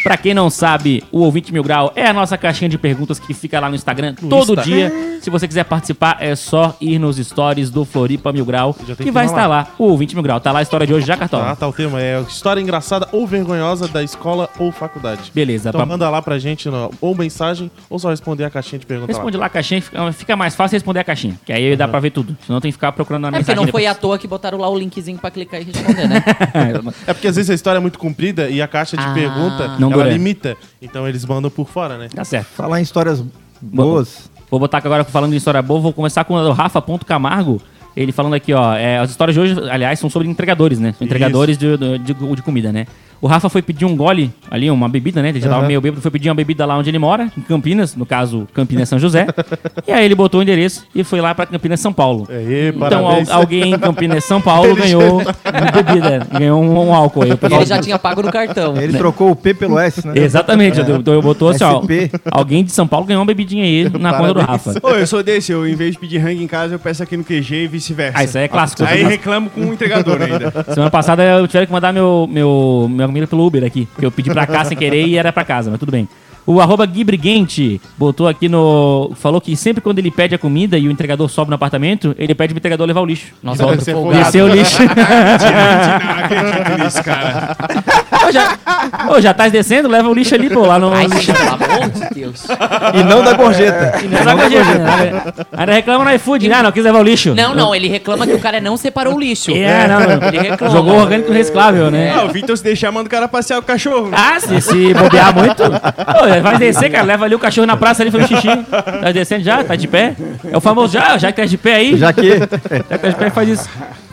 Pra quem não sabe, o Ouvinte Mil Grau é a nossa caixinha de perguntas que fica lá no Instagram todo Insta. dia. Se você quiser participar, é só ir nos stories do Floripa Mil Grau. Que vai estar lá. O Ouvinte Mil Grau. Tá lá a história de hoje já, Cartola. Ah, tá o tema. É história engraçada ou vergonhosa da escola ou faculdade. Beleza. Então pra- manda lá pra gente no- ou mensagem ou só responder a caixinha de perguntas Responde lá a caixinha, fica, mais fácil responder a caixinha. Que aí dá pra ver tudo. Senão tem que ficar procurando na É porque mensagem. não foi à depois. Toa que botaram lá o linkzinho pra clicar e responder, né? [laughs] É porque às vezes a história é muito comprida e a caixa de Ah. pergunta Não ela dura. limita. Então eles mandam por fora, né? Tá certo. Falar em histórias boas. Vou botar aqui agora falando de história boa. Vou começar com o Rafa.camargo. Ele falando aqui, ó. é, as histórias de hoje, aliás, são sobre entregadores, né? São entregadores de, de, de- de comida, né? O Rafa foi pedir um gole ali, uma bebida, né? Ele já tava Aham. meio bêbado, foi pedir uma bebida lá onde ele mora, em Campinas, no caso, Campinas São José. e aí ele botou o endereço e foi lá pra Campinas São Paulo. Aí, Então al- parabéns. alguém em Campinas São Paulo ganhou uma bebida, ganhou um, um álcool aí. E ele já tinha pago no cartão. Ele trocou o P pelo S, né? Exatamente, eu, eu botou assim, ó, alguém de São Paulo ganhou uma bebidinha aí na conta do Parabéns. Rafa. Ô, eu sou desse, eu em vez de pedir rango em casa, eu peço aqui no QG e vice-versa. Ah, isso aí é clássico. Aí reclamo com o entregador ainda. Semana passada eu tive que mandar meu, meu, minha comida pelo Uber aqui. Porque eu pedi pra cá sem querer e era pra casa, mas tudo bem. O arroba Gui Briguente botou aqui no. Falou que sempre quando ele pede a comida e o entregador sobe no apartamento, ele pede pro entregador levar o lixo. Nossa, folgado. Descer o lixo. Não acredito nisso, cara. Ô, já, ô, já tá descendo? Leva o lixo ali, pô, lá no. Ai, gente, pelo amor de Deus. E não da gorjeta. Não dá pra gente, né? Ainda reclama no iFood, ah, não quis levar o lixo. Não, não, ele reclama que o cara não separou o lixo. É, não, não. Ele reclama. Jogou orgânico reciclável, né? Ah, o Vitor se deixar, manda o cara passear o cachorro. Ah, se, se bobear muito. Ô, vai descer, cara. Leva ali o cachorro na praça ali, faz xixi. Tá descendo já? Tá de pé? É o famoso já, já que tá de pé aí. Já que. Já que tá de pé, faz isso.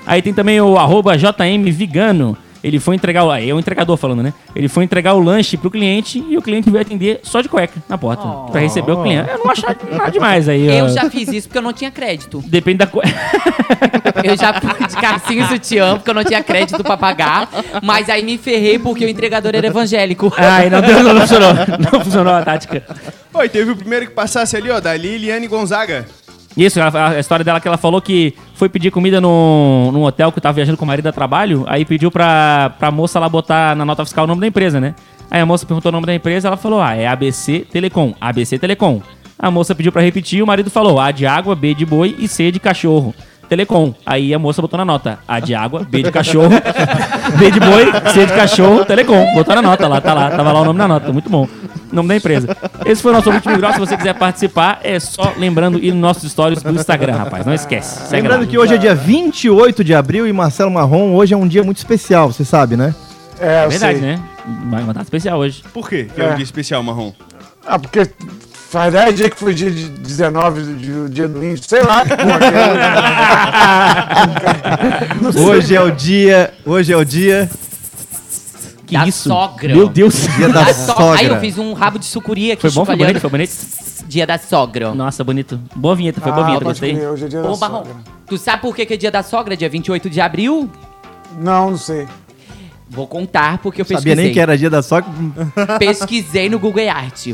Aí tem também o arroba JM Vigano. Ele foi entregar o. Aí é o entregador falando, né? Ele foi entregar o lanche pro cliente e o cliente veio atender só de cueca na porta. Pra receber o cliente. Eu não acho nada demais aí. ó. Eu já fiz isso porque eu não tinha crédito. Depende da coisa. [laughs] Eu já fui de calcinha e sutiã porque eu não tinha crédito pra pagar. Mas aí me ferrei porque o entregador era evangélico. [laughs] Ai, não, deu- não, funcionou. Não funcionou a tática. Oi, teve o primeiro que passasse ali, ó, da Liliane Gonzaga. Isso, ela- a história dela que ela falou que foi pedir comida num, num hotel que tava viajando com o marido a trabalho, aí pediu pra, pra moça lá botar na nota fiscal o nome da empresa, né? Aí a moça perguntou o nome da empresa, ela falou, ah, é ABC Telecom, ABC Telecom. A moça pediu pra repetir, o marido falou, A de água, B de boi e C de cachorro. Telecom. Aí a moça botou na nota, A de água, B de cachorro, [laughs] B de boi, C de cachorro, Telecom. Botou na nota lá, tá lá, tava lá o nome na nota, muito bom. Nome da empresa. Esse foi o nosso último grau. Se você quiser participar, é só lembrando ir nos nossos stories do Instagram, rapaz. Não esquece. Segue Lembrando lá. que hoje é dia 28 de abril e Marcelo Marrom, hoje é um dia muito especial, você sabe, né? É, eu Verdade, sei. né? Vai mandar especial hoje. Por quê? Que é, um dia especial, Marrom. Ah, porque faz 10 dias que foi dia de 19, de- dia do índio, sei lá. que porra que é. Hoje é o dia. Hoje é o dia. Que Da isso? sogra. Meu Deus. Dia da Da so- sogra. Aí eu fiz um rabo de sucuri aqui, Foi bom, foi bonito, foi bonito. Dia da sogra. Nossa, bonito. Boa vinheta, foi boa Ah, vinheta, pode gostei. crer, hoje é dia da sogra. tu sabe por que, que é dia da sogra? Dia 28 de abril? Não, não sei. Vou contar porque eu pesquisei. Sabia nem que era dia da sogra. [laughs] Pesquisei no Google Art.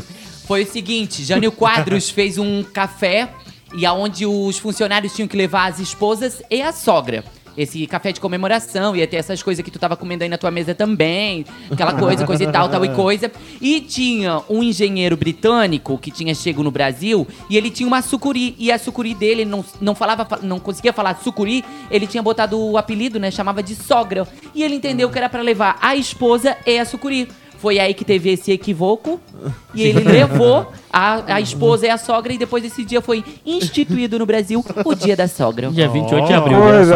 Foi o seguinte, Jânio Quadros [laughs] fez um café e aonde os funcionários tinham que levar as esposas e a sogra. Esse café de comemoração, ia ter essas coisas que tu tava comendo aí na tua mesa também, aquela coisa, coisa e tal, tal e [laughs] coisa. E tinha um engenheiro britânico que tinha chego no Brasil e ele tinha uma sucuri. E a sucuri dele não, não falava, não conseguia falar sucuri, ele tinha botado o apelido, né? Chamava de sogra. E ele entendeu que era pra levar a esposa e a sucuri. Foi aí que teve esse equívoco. [laughs] E ele levou a, a esposa e a sogra. E depois desse dia foi instituído no Brasil o Dia da Sogra. Dia 28 de abril. Coisa.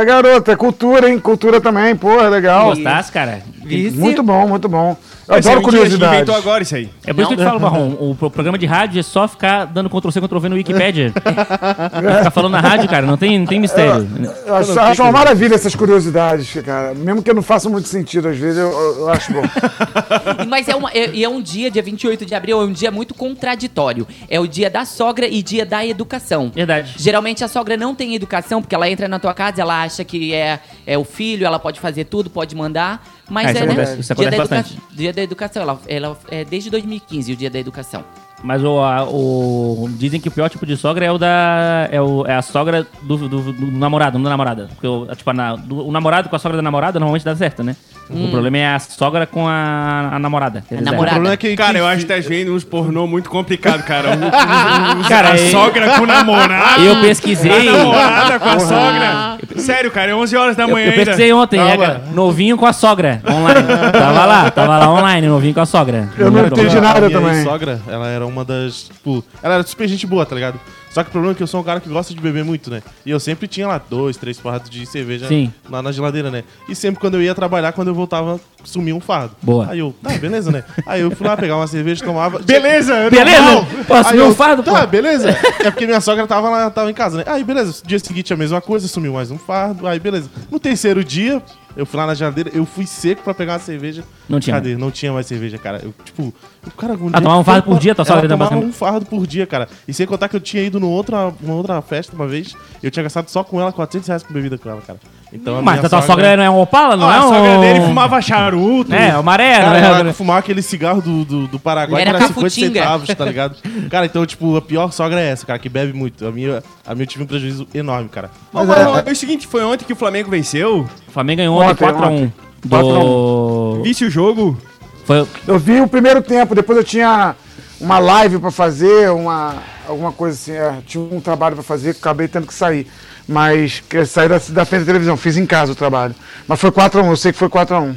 É, garota, é cultura, hein? Cultura também, porra, legal. Gostasse, cara? Vice. Muito bom, muito bom. Eu é adoro curiosidades. inventou agora isso aí. É por isso que eu te falo, Marrom, o pro- programa de rádio é só ficar dando Ctrl-C, Ctrl-V no Wikipedia. [laughs] ficar falando na rádio, cara, não tem, não tem mistério. Eu acho, acho uma maravilha essas curiosidades, cara. Mesmo que não faça muito sentido às vezes, eu, eu- eu acho bom. [laughs] [laughs] Mas é, uma, é, e é um dia, dia 28 de abril, é um dia muito contraditório. É o dia da sogra e dia da educação. Verdade. Geralmente a sogra não tem educação, porque ela entra na tua casa, ela acha que é, é o filho, ela pode fazer tudo, pode mandar. Mas Ah, isso é, acontece- né? isso dia, da educa- dia da educação, ela, ela é desde 2015 o dia da educação. Mas o, a- o- Dizem que o pior tipo de sogra é o da. É, o, é a sogra do, do- do namorado, não da namorada. Porque o, tipo, na- do- o namorado com a sogra da namorada normalmente dá certo, né? O problema é a sogra com a, a namorada. Quer dizer, O namorada. problema é que. Cara, que- eu acho que tá vendo uns pornô muito complicado, cara. O, o, o, Cara, a é- sogra com o namorado. Eu pesquisei. A namorada com a sogra. Sério, cara, é 11 horas da Eu, manhã eu pesquisei ainda. ontem, é, cara, novinho com a sogra, online. tava lá, tava lá online, novinho com a sogra. Eu não entendi A nada minha também. sogra, ela era uma das. Tipo, ela era super gente boa, tá ligado? Só que o problema é que eu sou um cara que gosta de beber muito, né? E eu sempre tinha lá dois, três fardos de cerveja Sim. lá na geladeira, né? E sempre quando eu ia trabalhar, quando eu voltava, sumia um fardo. Boa. Aí eu, tá, beleza, né? Aí eu fui lá pegar uma cerveja, tomava. Beleza, Beleza? Posso eu, um fardo, pô? Tá, beleza. É porque minha sogra tava lá, tava em casa, né? Aí, beleza. Dia seguinte a mesma coisa, sumiu mais um fardo. Aí, beleza. No terceiro dia, eu fui lá na geladeira, eu fui seco pra pegar uma cerveja. Não tinha Cadê? Não tinha mais cerveja, cara. Eu, tipo, o cara. Um Ah, tomava um fardo por dia, tua sogra tá tomava passando? um fardo por dia, cara. E sem contar que eu tinha ido numa outra, uma outra festa uma vez, eu tinha gastado só com ela 400 reais com bebida com ela, cara. Então a Mas minha a tua sogra não é um Opala, não Ó, é a um... sogra dele fumava charuto. É, o maré, Cara, é? ela fumava aquele cigarro do, do, do Paraguai Era que era 50 cafutinga. centavos, tá ligado? [laughs] Cara, então, tipo, a pior sogra é essa, cara, que bebe muito. A minha, a minha eu tive um prejuízo enorme, cara. Ô, mano, é o seguinte, foi ontem que o Flamengo venceu. O Flamengo ganhou ontem Ontem, 4x1. Do... Visse o jogo. Foi... Eu vi o primeiro tempo, depois eu tinha uma live pra fazer, uma, alguma coisa assim. é, tinha um trabalho pra fazer, acabei tendo que sair. Mas saí da, da frente da televisão, fiz em casa o trabalho. Mas foi 4x1, eu sei que foi 4x1.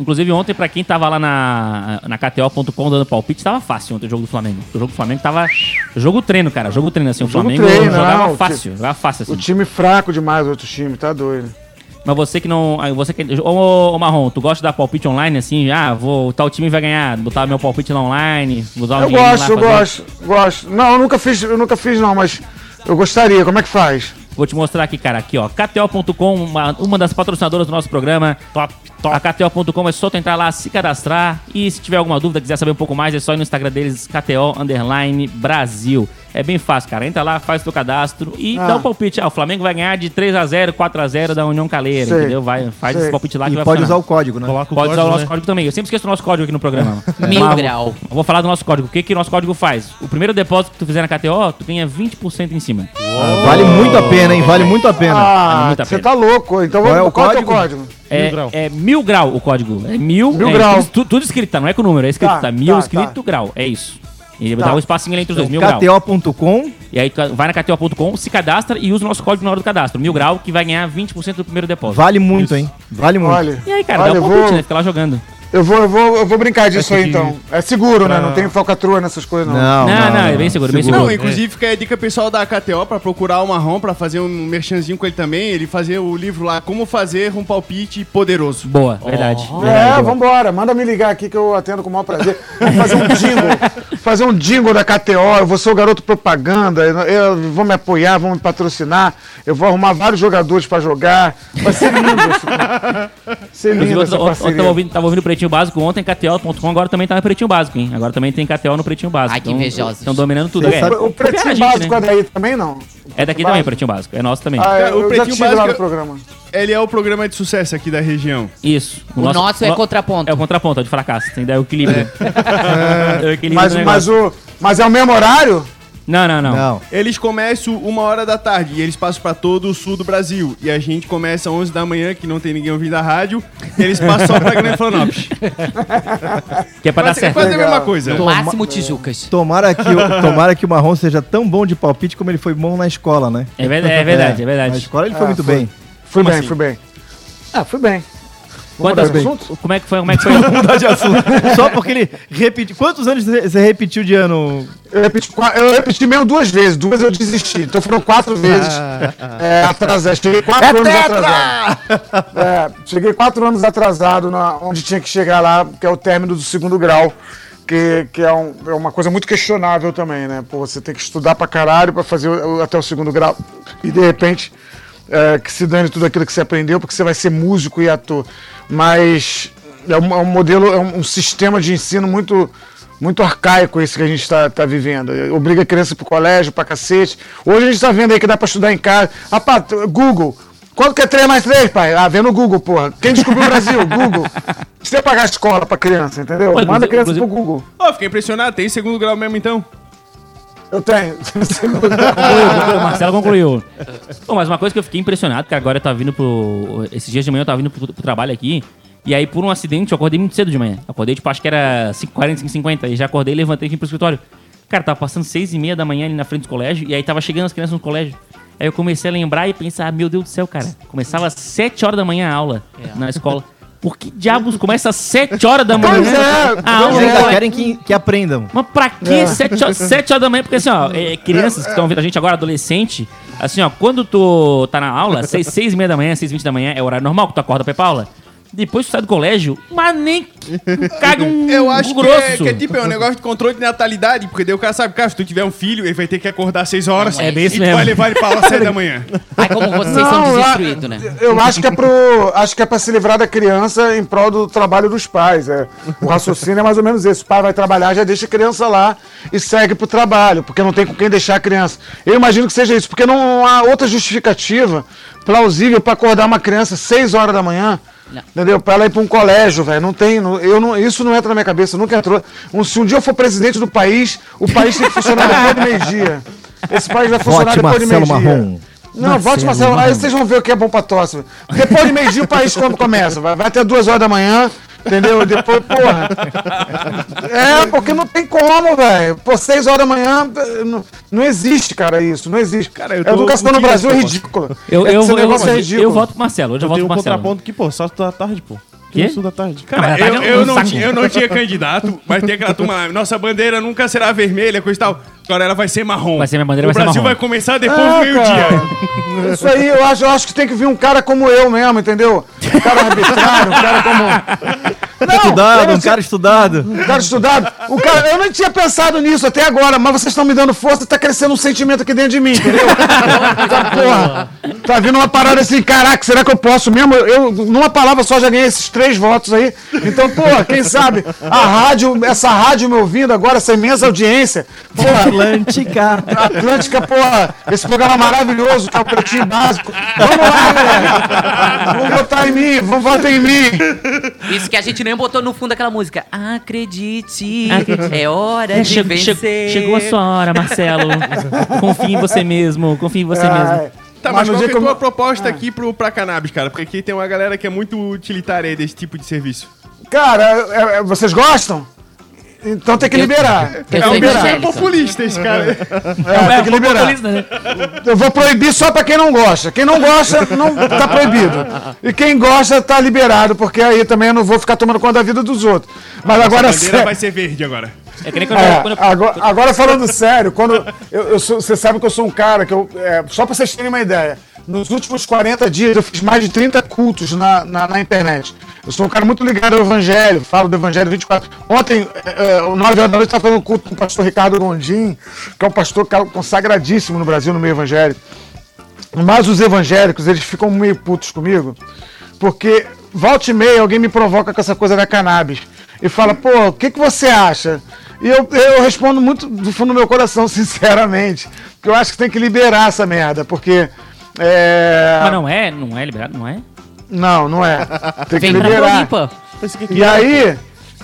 Inclusive ontem, pra quem tava lá na, na KTO.com dando palpite, tava fácil ontem o jogo do Flamengo. O jogo do Flamengo tava... Jogo treino, cara. Jogo treino, assim. O Jogo Flamengo treino, jogava não, fácil. Jogava fácil, assim. O time fraco demais, o outro time, tá doido. Mas você que não. Você que. Ô, ô, Marrom, tu gosta de dar palpite online assim? Ah, vou. Tal time vai ganhar, botar meu palpite lá online, usar o Eu gosto, lá, eu gosto, gosto. Não, eu nunca fiz, eu nunca fiz não, mas eu gostaria. Como é que faz? Vou te mostrar aqui, cara. Aqui, ó. KTO.com, uma, uma das patrocinadoras do nosso programa. Top, top. A KTO.com é só tu entrar lá, se cadastrar. E se tiver alguma dúvida, quiser saber um pouco mais, é só ir no Instagram deles, KTO Brasil. É bem fácil, cara. Entra lá, faz teu cadastro e Ah. dá um palpite. Ah, o Flamengo vai ganhar de 3x0, 4x0 da União Caleira, Sei. entendeu? Vai, faz Sei. esse palpite lá que E vai pode usar funcionar. o código, né? Coloca o Pode usar o código, nosso né? código também. Eu sempre esqueço o nosso código aqui no programa. [laughs] Mil Mas grau. Eu vou falar do nosso código. O que, que o nosso código faz? O primeiro depósito que tu fizer na KTO, tu ganha 20% em cima. Ah, vale muito a pena, hein? Vale muito a pena. Ah, muito a você pena. tá louco. Então Qual é vamos, o qual é o código? código? É, grau. é mil grau o código. É mil. Mil é, grau. Tudo, tudo escrito, tá? Não é com número, é escrito, tá? Tá, Mil tá, escrito tá. grau. É isso. E Tá. dá um espacinho ali entre os dois, mil. KTO.com. E aí tu vai na KTO.com, se cadastra e usa o nosso código na hora do cadastro. Mil grau, que vai ganhar 20% do primeiro depósito. Vale muito, hein? Vale muito. Olha, E aí, cara, olha, dá um palpite, vou, né? Fica lá jogando. Eu vou, eu vou, eu vou brincar disso aí que- então. É seguro, né? pra- Não tem falcatrua nessas coisas não. Não, Não, não, é bem seguro, bem seguro. Não, inclusive fica a dica pessoal da KTO pra procurar o Marrom pra fazer um merchanzinho com ele também. Ele fazer o livro lá, Como Fazer um Palpite Poderoso. Boa, verdade. É, verdade, boa. vambora, manda me ligar aqui que eu atendo com o maior prazer. Vamos fazer um jingle. [laughs] fazer um jingle da KTO. Eu vou ser o garoto propaganda. Eu, eu- vão me apoiar, vão me patrocinar. Eu vou arrumar vários jogadores pra jogar. Vai ser lindo. [laughs] Vai ser lindo essa eu, eu tava, parceria. ouvindo, tava ouvindo o Pretinho Básico ontem, KTO.com, agora também tá no Pretinho Básico, hein? Agora também tem KTO no Pretinho Básico. Ai, que invejosos. Estão dominando tudo. O- É, o pretinho gente, básico né? é daí também, não? É daqui também, o Pretinho Básico. É nosso também. Ah, É, eu, o eu já Pretinho estive lá Básico- no programa. Ele é o programa de sucesso aqui da região. Isso. O nosso é no- contraponto. É o contraponto, é o de fracasso. Tem que dar o equilíbrio. É o equilíbrio Mas, mas, o, mas é o mesmo horário? Não, não, não. Não. Eles começam uma hora da tarde e eles passam pra todo o sul do Brasil. E a gente começa às 11 da manhã, que não tem ninguém ouvindo a rádio. E eles passam só pra Grande Florianópolis. [laughs] Que é pra dar Quase, certo. quase a Legal. mesma coisa. No máximo Tijucas. Tomara que, o, [laughs] tomara que o Marrom seja tão bom de palpite como ele foi bom na escola, né? É verdade, é verdade, é Na verdade. escola ele foi Ah, muito foi. bem. Fui Como bem, assim? fui bem. Ah, fui bem. Quantas, assunto? como é que foi? Como é que foi? mudar de assunto. [laughs] [laughs] Só porque ele repetiu. Quantos anos você repetiu de ano? Eu repeti, eu repeti mesmo duas vezes, duas eu desisti. Então foram quatro vezes é, atrasado. Cheguei quatro anos atrasado. É, cheguei quatro anos atrasado na, onde tinha que chegar lá, que é o término do segundo grau. Que, que é, um- é uma coisa muito questionável também, né? Pô, você tem que estudar pra caralho pra fazer o- até o segundo grau. E de repente, é, que se dane tudo aquilo que você aprendeu, porque você vai ser músico e ator. Mas é um, é um modelo, é um, um sistema de ensino muito muito arcaico esse que a gente está tá vivendo. Obriga a criança pro colégio, pra cacete. Hoje a gente está vendo aí que dá para estudar em casa. Rapaz, Google. Quanto que é 3 mais 3, pai? Ah, vê no Google, porra. Quem descobriu o Brasil? [laughs] Google. Você pagar a escola pra criança, entendeu? Manda a criança pro Google. Ó, fiquei impressionado. Tem segundo grau mesmo, então? Eu tenho. o Marcelo concluiu. Pô, mas uma coisa que eu fiquei impressionado, que agora eu tava vindo pro. Esses dias de manhã eu tava vindo pro, pro trabalho aqui. E aí, por um acidente, eu acordei muito cedo de manhã. Acordei, tipo, acho que era 5h40, 5h50. E já acordei, levantei e vim pro escritório. Cara, tava passando 6 e meia da manhã ali na frente do colégio. E aí tava chegando as crianças no colégio. Aí eu comecei a lembrar e pensar, ah, meu Deus do céu, cara. Começava às 7 horas da manhã a aula na escola. Por que diabos começa às 7 horas da manhã Pois é, a aula? É. querem que, que aprendam. Mas pra quê? Sete, horas, sete horas da manhã? Porque assim, ó, é, crianças que estão ouvindo a gente agora, adolescente, assim, ó, quando tu tá na aula, seis, seis e meia da manhã, seis e vinte da manhã, é o horário normal que tu acorda pra ir pra aula. Depois tu sai do colégio, mas nem que- caga um Eu acho que grosso. é, que é tipo, é um negócio de controle de natalidade, porque daí o cara sabe, cara, se tu tiver um filho, ele vai ter que acordar às 6 horas. É bem isso e tu mesmo. vai levar ele pra aula às 7 da [laughs] manhã. Ai, como vocês são desinstruídos, né? Eu acho que é pro. Acho que é pra se livrar da criança em prol do trabalho dos pais. É. O raciocínio é mais ou menos esse. O pai vai trabalhar, já deixa a criança lá e segue pro trabalho, porque não tem com quem deixar a criança. Eu imagino que seja isso, porque não há outra justificativa plausível pra acordar uma criança 6 horas da manhã. Não. Entendeu? Pra ela ir pra um colégio, velho. Não tem. não- eu não, isso não entra na minha cabeça, nunca entrou. Um- se um dia eu for presidente do país, o país tem que funcionar [laughs] depois de meio-dia. Esse país vai funcionar Vote depois de Marcelo meio-dia. Marrom. Não, vote Marcelo. Aí vocês vão ver o que é bom pra tosse. Depois de meio-dia o país quando começa. Vai, vai até duas horas da manhã, entendeu? Depois, porra. É, porque não tem como, velho. Pô, seis horas da manhã, não, não existe, cara, isso. Não existe. Cara, eu a tô educação no Brasil é ridícula. Eu, Esse eu, eu, negócio eu, é ridículo. eu voto pro Marcelo, hoje eu Eu voto pro um Marcelo. contraponto que, pô, só da tarde, pô. Quê? Não estuda da tarde. Cara, Cara, eu, tá eu não tinha, eu não tinha candidato, mas tem aquela turma lá, nossa bandeira nunca será vermelha, coisa e tal. Agora ela vai ser marrom. Vai ser minha bandeira, o vai ser Brasil marrom. vai começar depois Ah, do meio-dia. cara. Isso aí, eu acho, eu acho que tem que vir um cara como eu mesmo, entendeu? Um cara arbitrário, um cara como. estudado, eu um cara estudado. Um cara estudado. O cara, eu não tinha pensado nisso até agora, mas vocês estão me dando força, tá crescendo um sentimento aqui dentro de mim, entendeu? tá, porra, tá vindo uma parada assim, caraca, será que eu posso mesmo? Eu, numa palavra só, já ganhei esses três votos aí. Então, porra, quem sabe a rádio, essa rádio me ouvindo agora, essa imensa audiência. Porra, Atlântica. [laughs] Atlântica, porra, esse programa maravilhoso que é o Pretinho Básico. Vamos lá, galera. Vamos votar em mim, vamos votar em mim. Isso que a gente nem botou no fundo aquela música. Acredite, Acredite. é hora É, de che- che- vencer. chegou a sua hora, Marcelo. [laughs] confie em você mesmo, confie em você mesmo. Ai, Tá, mas, no qual que é a tua eu- proposta aqui pro, pra cannabis, cara? Porque aqui tem uma galera que é muito utilitária aí desse tipo de serviço. Cara, é- é- vocês gostam? Então tem que Eu- liberar. Tem que liberar. evangélico. populista esse cara. É, tem que liberar. populista, né? Eu vou proibir só pra quem não gosta. Quem não gosta, não tá proibido. E quem gosta, tá liberado, porque aí também eu não vou ficar tomando conta da vida dos outros. Mas agora a vai ser verde agora. É que nem quando, É, quando agora, agora falando sério, quando eu, eu sou- você sabe que eu sou um cara que eu. é, só pra vocês terem uma ideia, nos últimos 40 dias eu fiz mais de 30 cultos na, na, na internet. Eu sou um cara muito ligado ao Evangelho, falo do Evangelho 24. Ontem, é, é, 9 horas da noite, estava fazendo um culto com o pastor Ricardo Gondim, que é um pastor ca- consagradíssimo no Brasil, no meio evangélico. Mas os evangélicos, eles ficam meio putos comigo, porque volta e meia alguém me provoca com essa coisa da cannabis e fala, pô, o que, que você acha? E eu, eu respondo muito do fundo do meu coração, [laughs] sinceramente, que eu acho que tem que liberar essa merda, porque. É... Mas não é, não é liberado, não é? Não, não é. Tem que Vem pra liberar. Floripa. E aí,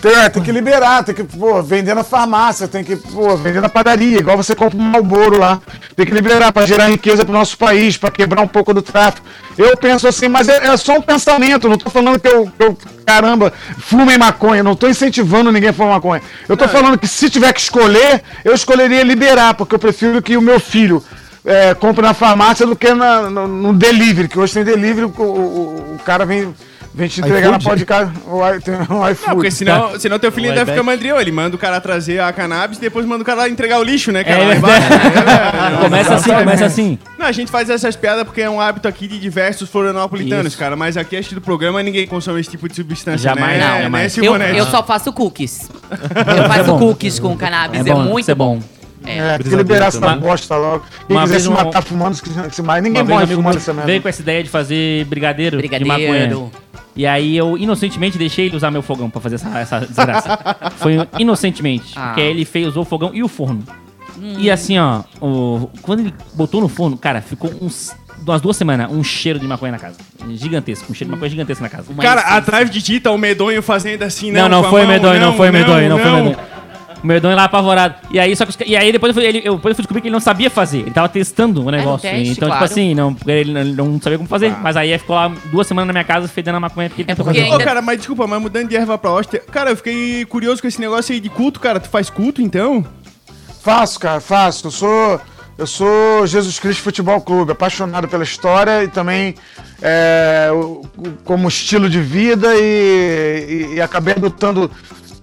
tem, é, tem que liberar, tem que, pô, vender na farmácia, tem que, pô, vender na padaria, igual você compra um Malboro lá. Tem que liberar para gerar riqueza pro nosso país, para quebrar um pouco do tráfico. Eu penso assim, mas é, é só um pensamento, não tô falando que eu, que eu caramba, fumem maconha, não tô incentivando ninguém a fumar maconha. Eu tô falando que se tiver que escolher, eu escolheria liberar, porque eu prefiro que o meu filho é, compre na farmácia do que na- no, no delivery, que hoje tem delivery, o, o- o cara vem Vem te entregar na iFood? pode cá, o i- tem um Não, iFood. porque senão, senão teu filho ainda fica mandrião. Ele manda o cara trazer a cannabis e depois manda o cara entregar o lixo, né, cara? É, embaixo. É, [laughs] Começa assim, começa assim. Não, a gente faz essas piadas porque é um hábito aqui de diversos florianopolitanos, Isso. cara. Mas aqui, acho do programa, ninguém consome esse tipo de substância, Jamais, né? não, né, jamais. Eu, Simonetti? eu só faço cookies. Eu [laughs] faço bom. cookies com cannabis, É é, bom, muito é bom. bom. É. É, tem que liberar essa também. bosta logo. Quem quiser se um- matar fumando, que se mais. Ninguém um morre fumando essa merda. veio com essa ideia de fazer brigadeiro, de maconha. Brigadeiro. E aí eu inocentemente deixei ele usar meu fogão pra fazer essa, essa desgraça. [laughs] Foi inocentemente. Ah. Porque aí ele fez, usou o fogão e o forno. E assim, ó, o- quando ele botou no forno, cara, ficou uns, umas duas semanas um cheiro de maconha na casa. Gigantesco, um cheiro de maconha gigantesco na casa. Uma Cara, atrás de ti tá o medonho fazendo assim, Não, não, não a foi mão, medonho, não, foi medonho, não, foi não. medonho. O medonho lá apavorado. E aí, só que os e aí depois eu, fui, ele, eu, depois eu fui descobrir que ele não sabia fazer. Ele tava testando o negócio. teste, então, claro. tipo assim, não, ele não, ele não sabia como fazer. Mas aí ficou lá duas semanas na minha casa fedendo a maconha porque ele É tentou porque fazer. Ô, ainda- cara, mas desculpa, mas mudando de erva pra hóstia. Cara, eu fiquei curioso com esse negócio aí de culto, cara. Tu faz culto, então? Faço, cara, faço. Eu sou, eu sou Jesus Cristo Futebol Clube, apaixonado pela história e também é, o- o- como estilo de vida e, e- e acabei adotando,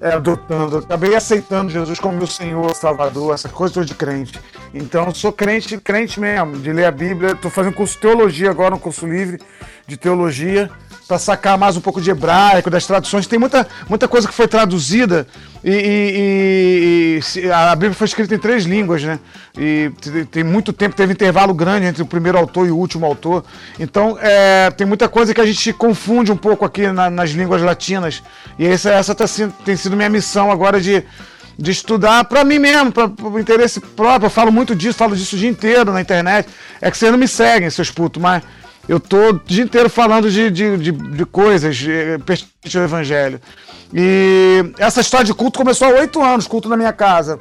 é, adotando, acabei aceitando Jesus como meu Senhor, Salvador, essa coisa de crente. Então, sou crente, crente mesmo, de ler a Bíblia. Estou fazendo curso de teologia agora, um curso livre de teologia, para sacar mais um pouco de hebraico, das traduções. Tem muita, muita coisa que foi traduzida e, e- e- a Bíblia foi escrita em três línguas, né? E te- tem muito tempo, teve intervalo grande entre o primeiro autor e o último autor. Então, é, tem muita coisa que a gente confunde um pouco aqui na- nas línguas latinas. E essa, essa tá tem sido minha missão agora de, de estudar para mim mesmo, para o interesse próprio. Eu falo muito disso, falo disso o dia inteiro na internet. É que vocês não me seguem, seus putos, mas eu tô o dia inteiro falando de, de, de, de coisas, de, pertinentes ao evangelho. E essa história de culto começou há oito anos, culto na minha casa.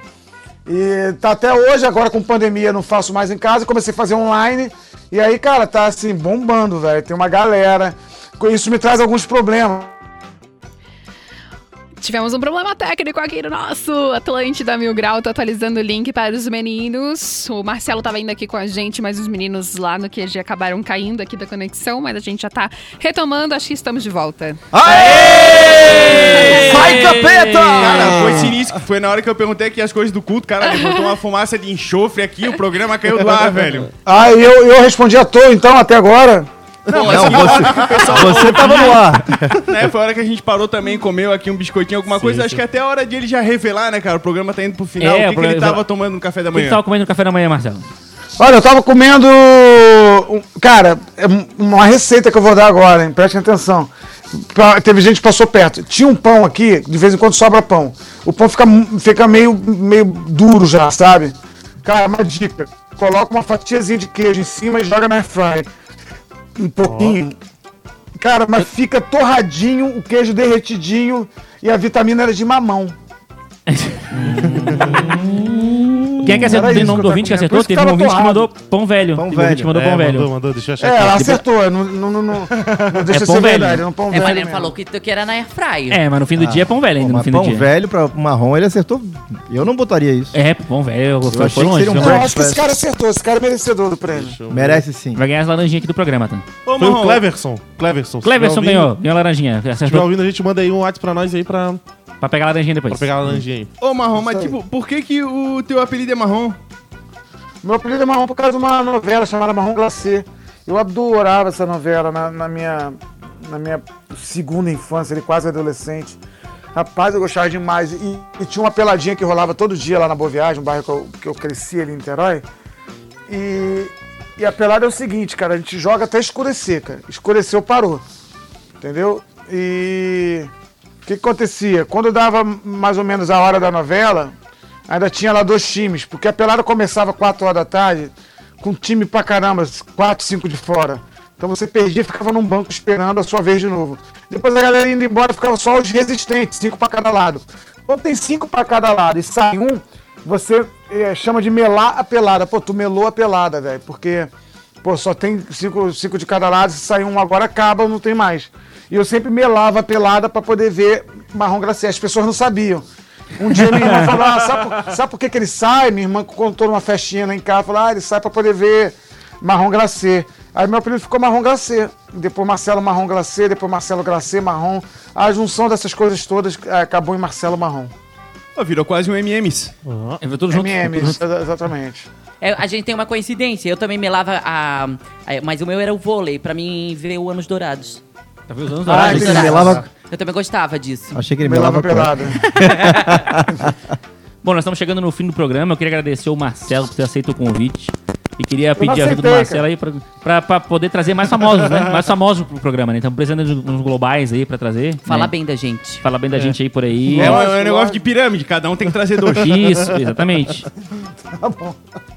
E tá até hoje, agora com pandemia, não faço mais em casa, comecei a fazer online. E aí, cara, tá assim, bombando, velho. Tem uma galera. Isso me traz alguns problemas. Tivemos um problema técnico aqui no nosso Atlântida Mil Grau. Tô atualizando o link para os meninos. O Marcelo tava indo aqui com a gente, mas os meninos lá no QG acabaram caindo aqui da conexão. Mas a gente já tá retomando. Acho que estamos de volta. Sai, capeta! Cara, foi sinistro. Foi na hora que eu perguntei aqui as coisas do culto, cara, [laughs] levantou uma fumaça de enxofre aqui, o programa caiu do ar, velho. Ah, eu, eu respondi à toa, então, até agora. Não, [laughs] você, você tava no ar. [laughs] né, foi a hora que a gente parou também, comeu aqui um biscoitinho, alguma coisa. Acho que até a hora de ele já revelar, né, cara? O programa tá indo pro final. É, o que, que ele tava tomando no café da O que manhã? tava comendo no café da manhã, Marcelo? Olha, eu tava comendo. Cara, é um- uma receita que eu vou dar agora, hein? Prestem atenção. Teve gente que passou perto. Tinha um pão aqui, de vez em quando sobra pão. O pão fica, fica meio, meio duro já, sabe? Cara, uma dica. Coloca uma fatiazinha de queijo em cima e joga na air fry. Um pouquinho. Cara, mas fica torradinho, o queijo derretidinho e a vitamina era de mamão. [laughs] Quem é que acertou? Tem nome do eu ouvinte que acertou? Teve um que ouvinte que mandou pão velho. Pão ouvinte velho. mandou É, pão velho. mandou, mandou, deixa eu achar É, ela acertou. Não, não, não, não, deixa É ser pão velho. verdade, é pão É, velho. mas ele falou que, que era na air fryer. É, mas no fim do dia é pão velho ainda, no fim do pão dia. velho pra marrom, ele acertou. Eu não botaria isso. É, pão velho. Eu, achei que seria um longe. acho que esse cara acertou, esse cara é merecedor do prêmio. Merece sim. Vai ganhar as laranjinhas aqui do programa, tá? Ô, Foi o Cleverson. Cleverson. Cleverson ganhou, ganhou a laranjinha. Se ouvindo, a gente manda aí um WhatsApp pra nós aí pra, pra pegar a laranjinha depois. pra pegar a laranjinha aí. Ô, Marrom, mas tipo, por que que o teu apelido é Marrom? Meu apelido é marrom por causa de uma novela chamada Marrom Glacê. Eu adorava essa novela na, na minha, na minha segunda infância, ele quase adolescente. Rapaz, eu gostava demais. E, e tinha uma peladinha que rolava todo dia lá na Boa Viagem, um bairro que eu, que eu cresci ali em Niterói. E, e a pelada é o seguinte, cara, a gente joga até escurecer, cara. Escureceu, parou. Entendeu? E que, acontecia? Quando dava mais ou menos a hora da novela, ainda tinha lá dois times, porque a pelada começava 4 horas da tarde, com time pra caramba, 4, 5 de fora. Então você perdia ficava num banco esperando a sua vez de novo. Depois a galera indo embora, ficava só os resistentes, cinco pra cada lado. Quando tem cinco pra cada lado e sai um, você eh, chama de melar a pelada. Pô, tu melou a pelada, velho, porque pô, só tem cinco, cinco de cada lado, se sair um agora acaba, não tem mais. E eu sempre melava a pelada pra poder ver marrom glacê. As pessoas não sabiam. Um dia minha irmã falou, ah, sabe, por, sabe por que, que ele sai? Minha irmã contou numa festinha lá em casa, falou, ah, ele sai pra poder ver marrom glacê. Aí meu apelido ficou Marrom Glacê. Depois Marcelo Marrom Glacê, depois Marcelo Glacê Marrom. A junção dessas coisas todas eh, acabou em Marcelo Marrom. Virou quase um MMs. É, tudo junto. MM, tudo junto. exa- exatamente. É, a gente tem uma coincidência. Eu também melava a. a- Mas o meu era o vôlei, pra mim ver o Anos Dourados. Tá vendo os Ah, entendi. Melava- Eu também gostava disso. Achei que ele Melava melava pelado. pelada. [laughs] Bom, nós estamos chegando no fim do programa. Eu queria agradecer o Marcelo por ter aceito o convite. E queria pedir a ajuda do Marcelo aí pra, pra, pra poder trazer mais famosos, né? Mais famosos pro programa, né? Estamos precisando de uns globais aí pra trazer. Falar né? bem da gente. Falar bem da gente aí por aí. É, um- é um negócio de pirâmide, cada um tem que trazer dois. Isso, exatamente. [laughs]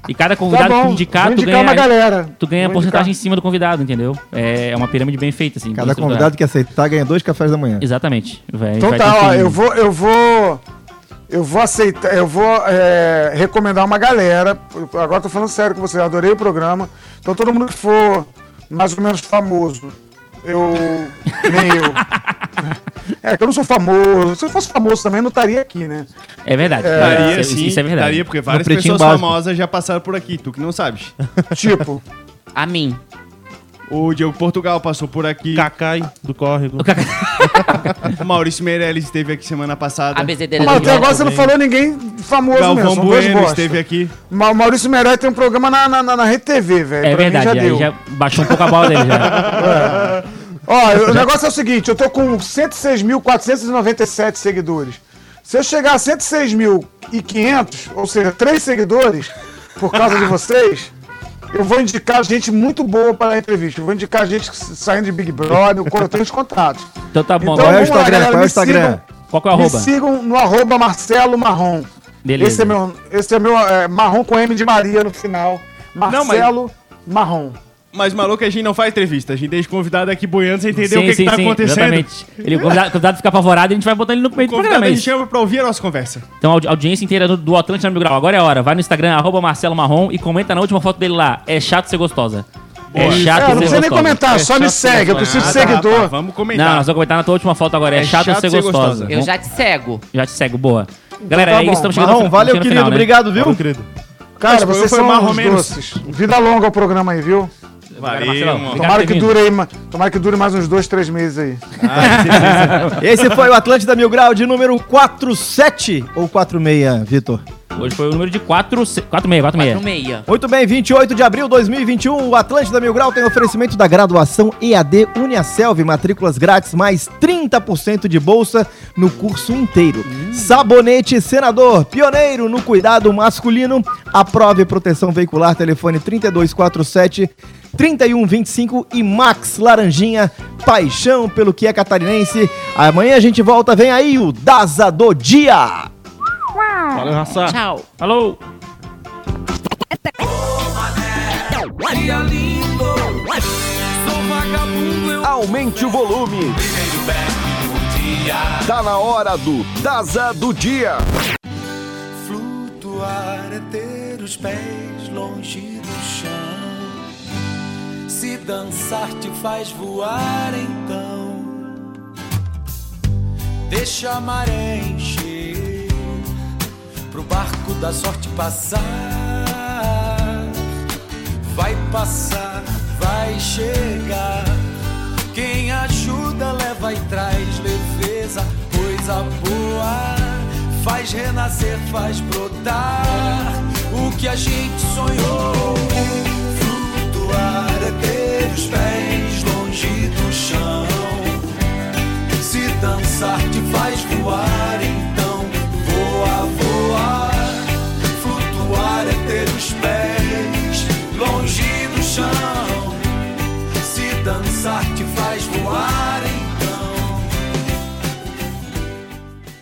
E cada Tá convidado que bom, tu indicar, vou tu indicar uma ganha, galera. tu ganha Vou porcentagem em cima do convidado, entendeu? É é uma pirâmide bem feita, assim. Cada convidado que aceitar ganha dois cafés da manhã. Exatamente. Vai, Então vai tá, ó, eu vou, eu vou, eu vou aceitar, eu vou é, recomendar uma galera. Agora tô falando sério com você, adorei o programa. Então todo mundo que for mais ou menos famoso, eu [laughs] nem eu. É que eu não sou famoso. Se eu fosse famoso também, eu não estaria aqui, né? É verdade. Daria isso, sim, isso é verdade. daria, porque várias pessoas básico. famosas já passaram por aqui, tu que não sabes. Tipo, [laughs] A mim. O Diego Portugal passou por aqui, Cacai do córrego. O o [laughs] Maurício Meirelles esteve aqui semana passada, A bezedeira mas do até agora você não falou ninguém famoso mesmo. Galvão dois Bueno esteve aqui. Ma- O Maurício Meirelles tem um programa na, na, na, na Rede TV, velho. É Pra mim verdade, já aí deu. já baixou um pouco a bola dele já. [laughs] Ó, eu- o negócio é o seguinte, eu tô com 106.497 seguidores. Se eu chegar a 106.500, ou seja, três seguidores, por causa de vocês, eu vou indicar gente muito boa para a entrevista. Eu vou indicar gente saindo de Big Brother, eu tenho os contatos. Então tá bom. Então, Qual é o lá, Instagram? galera, Qual é o me Instagram? sigam. Qual que é o Me arroba? sigam no arroba Marcelo Marrom. Beleza. Esse é meu, esse é meu é, marrom com M de Maria no final. Não, mas- Marcelo Marrom. Mas maluco, a gente não faz entrevista, a gente deixa o convidado aqui boiando sem entender sim, o que, sim, que tá sim, acontecendo. Exatamente. Ele, o convidado, o convidado fica apavorado e a gente vai botar ele no meio O do programa. a é gente chama pra ouvir a nossa conversa. Então a audi- audiência inteira do, do Atlântica no Mil Grau. Agora é a hora. Vai no Instagram, arroba Marcelo Marrom e comenta na última foto dele lá. É chato ser gostosa. É chato É, não ser precisa nem comentar, só me segue, eu preciso de Ah, tá, seguidor. rapaz, vamos comentar. Não, nós vamos comentar na tua última foto agora. É, É chato, chato ser ser gostosa. gostosa. Eu já te cego. Já te segue, boa. Galera, tá é isso. Estamos chegando Marrom, fi- valeu, querido. né? Obrigado, viu? Meu querido. Cara, vocês foi são doces. Vida longa ao programa aí, viu? Valeu. Obrigado Tomara que dure aí, ma- tomara que dure mais uns dois, três meses aí. [laughs] Esse foi o Atlântida Mil Grau de número 47 ou 46, Vitor? Hoje foi o número de 4, 46, 46. No meia. Muito bem, 28 de abril de 2021, o Atlântida Mil Grau tem oferecimento da graduação EAD Uniaselv, matrículas grátis, mais 30% de bolsa no curso inteiro. Sabonete Senador, pioneiro no cuidado masculino, aprove proteção veicular, telefone 3247 3125 e Max Laranjinha, paixão pelo que é catarinense. Amanhã a gente volta, vem aí o Daza do Dia. Valeu, raça. Tchau. Falou! Aumente o volume. Tá na hora do Daza do Dia. Flutuar é ter os pés longe. Se dançar te faz voar, então deixa a maré encher pro barco da sorte passar. Vai passar, vai chegar. Quem ajuda leva e traz leveza, coisa boa. Faz renascer, faz brotar o que a gente sonhou os pés longe do chão. Se dançar te faz voar, então voa, voar, Flutuar é ter os pés longe do chão. Se dançar te faz voar, então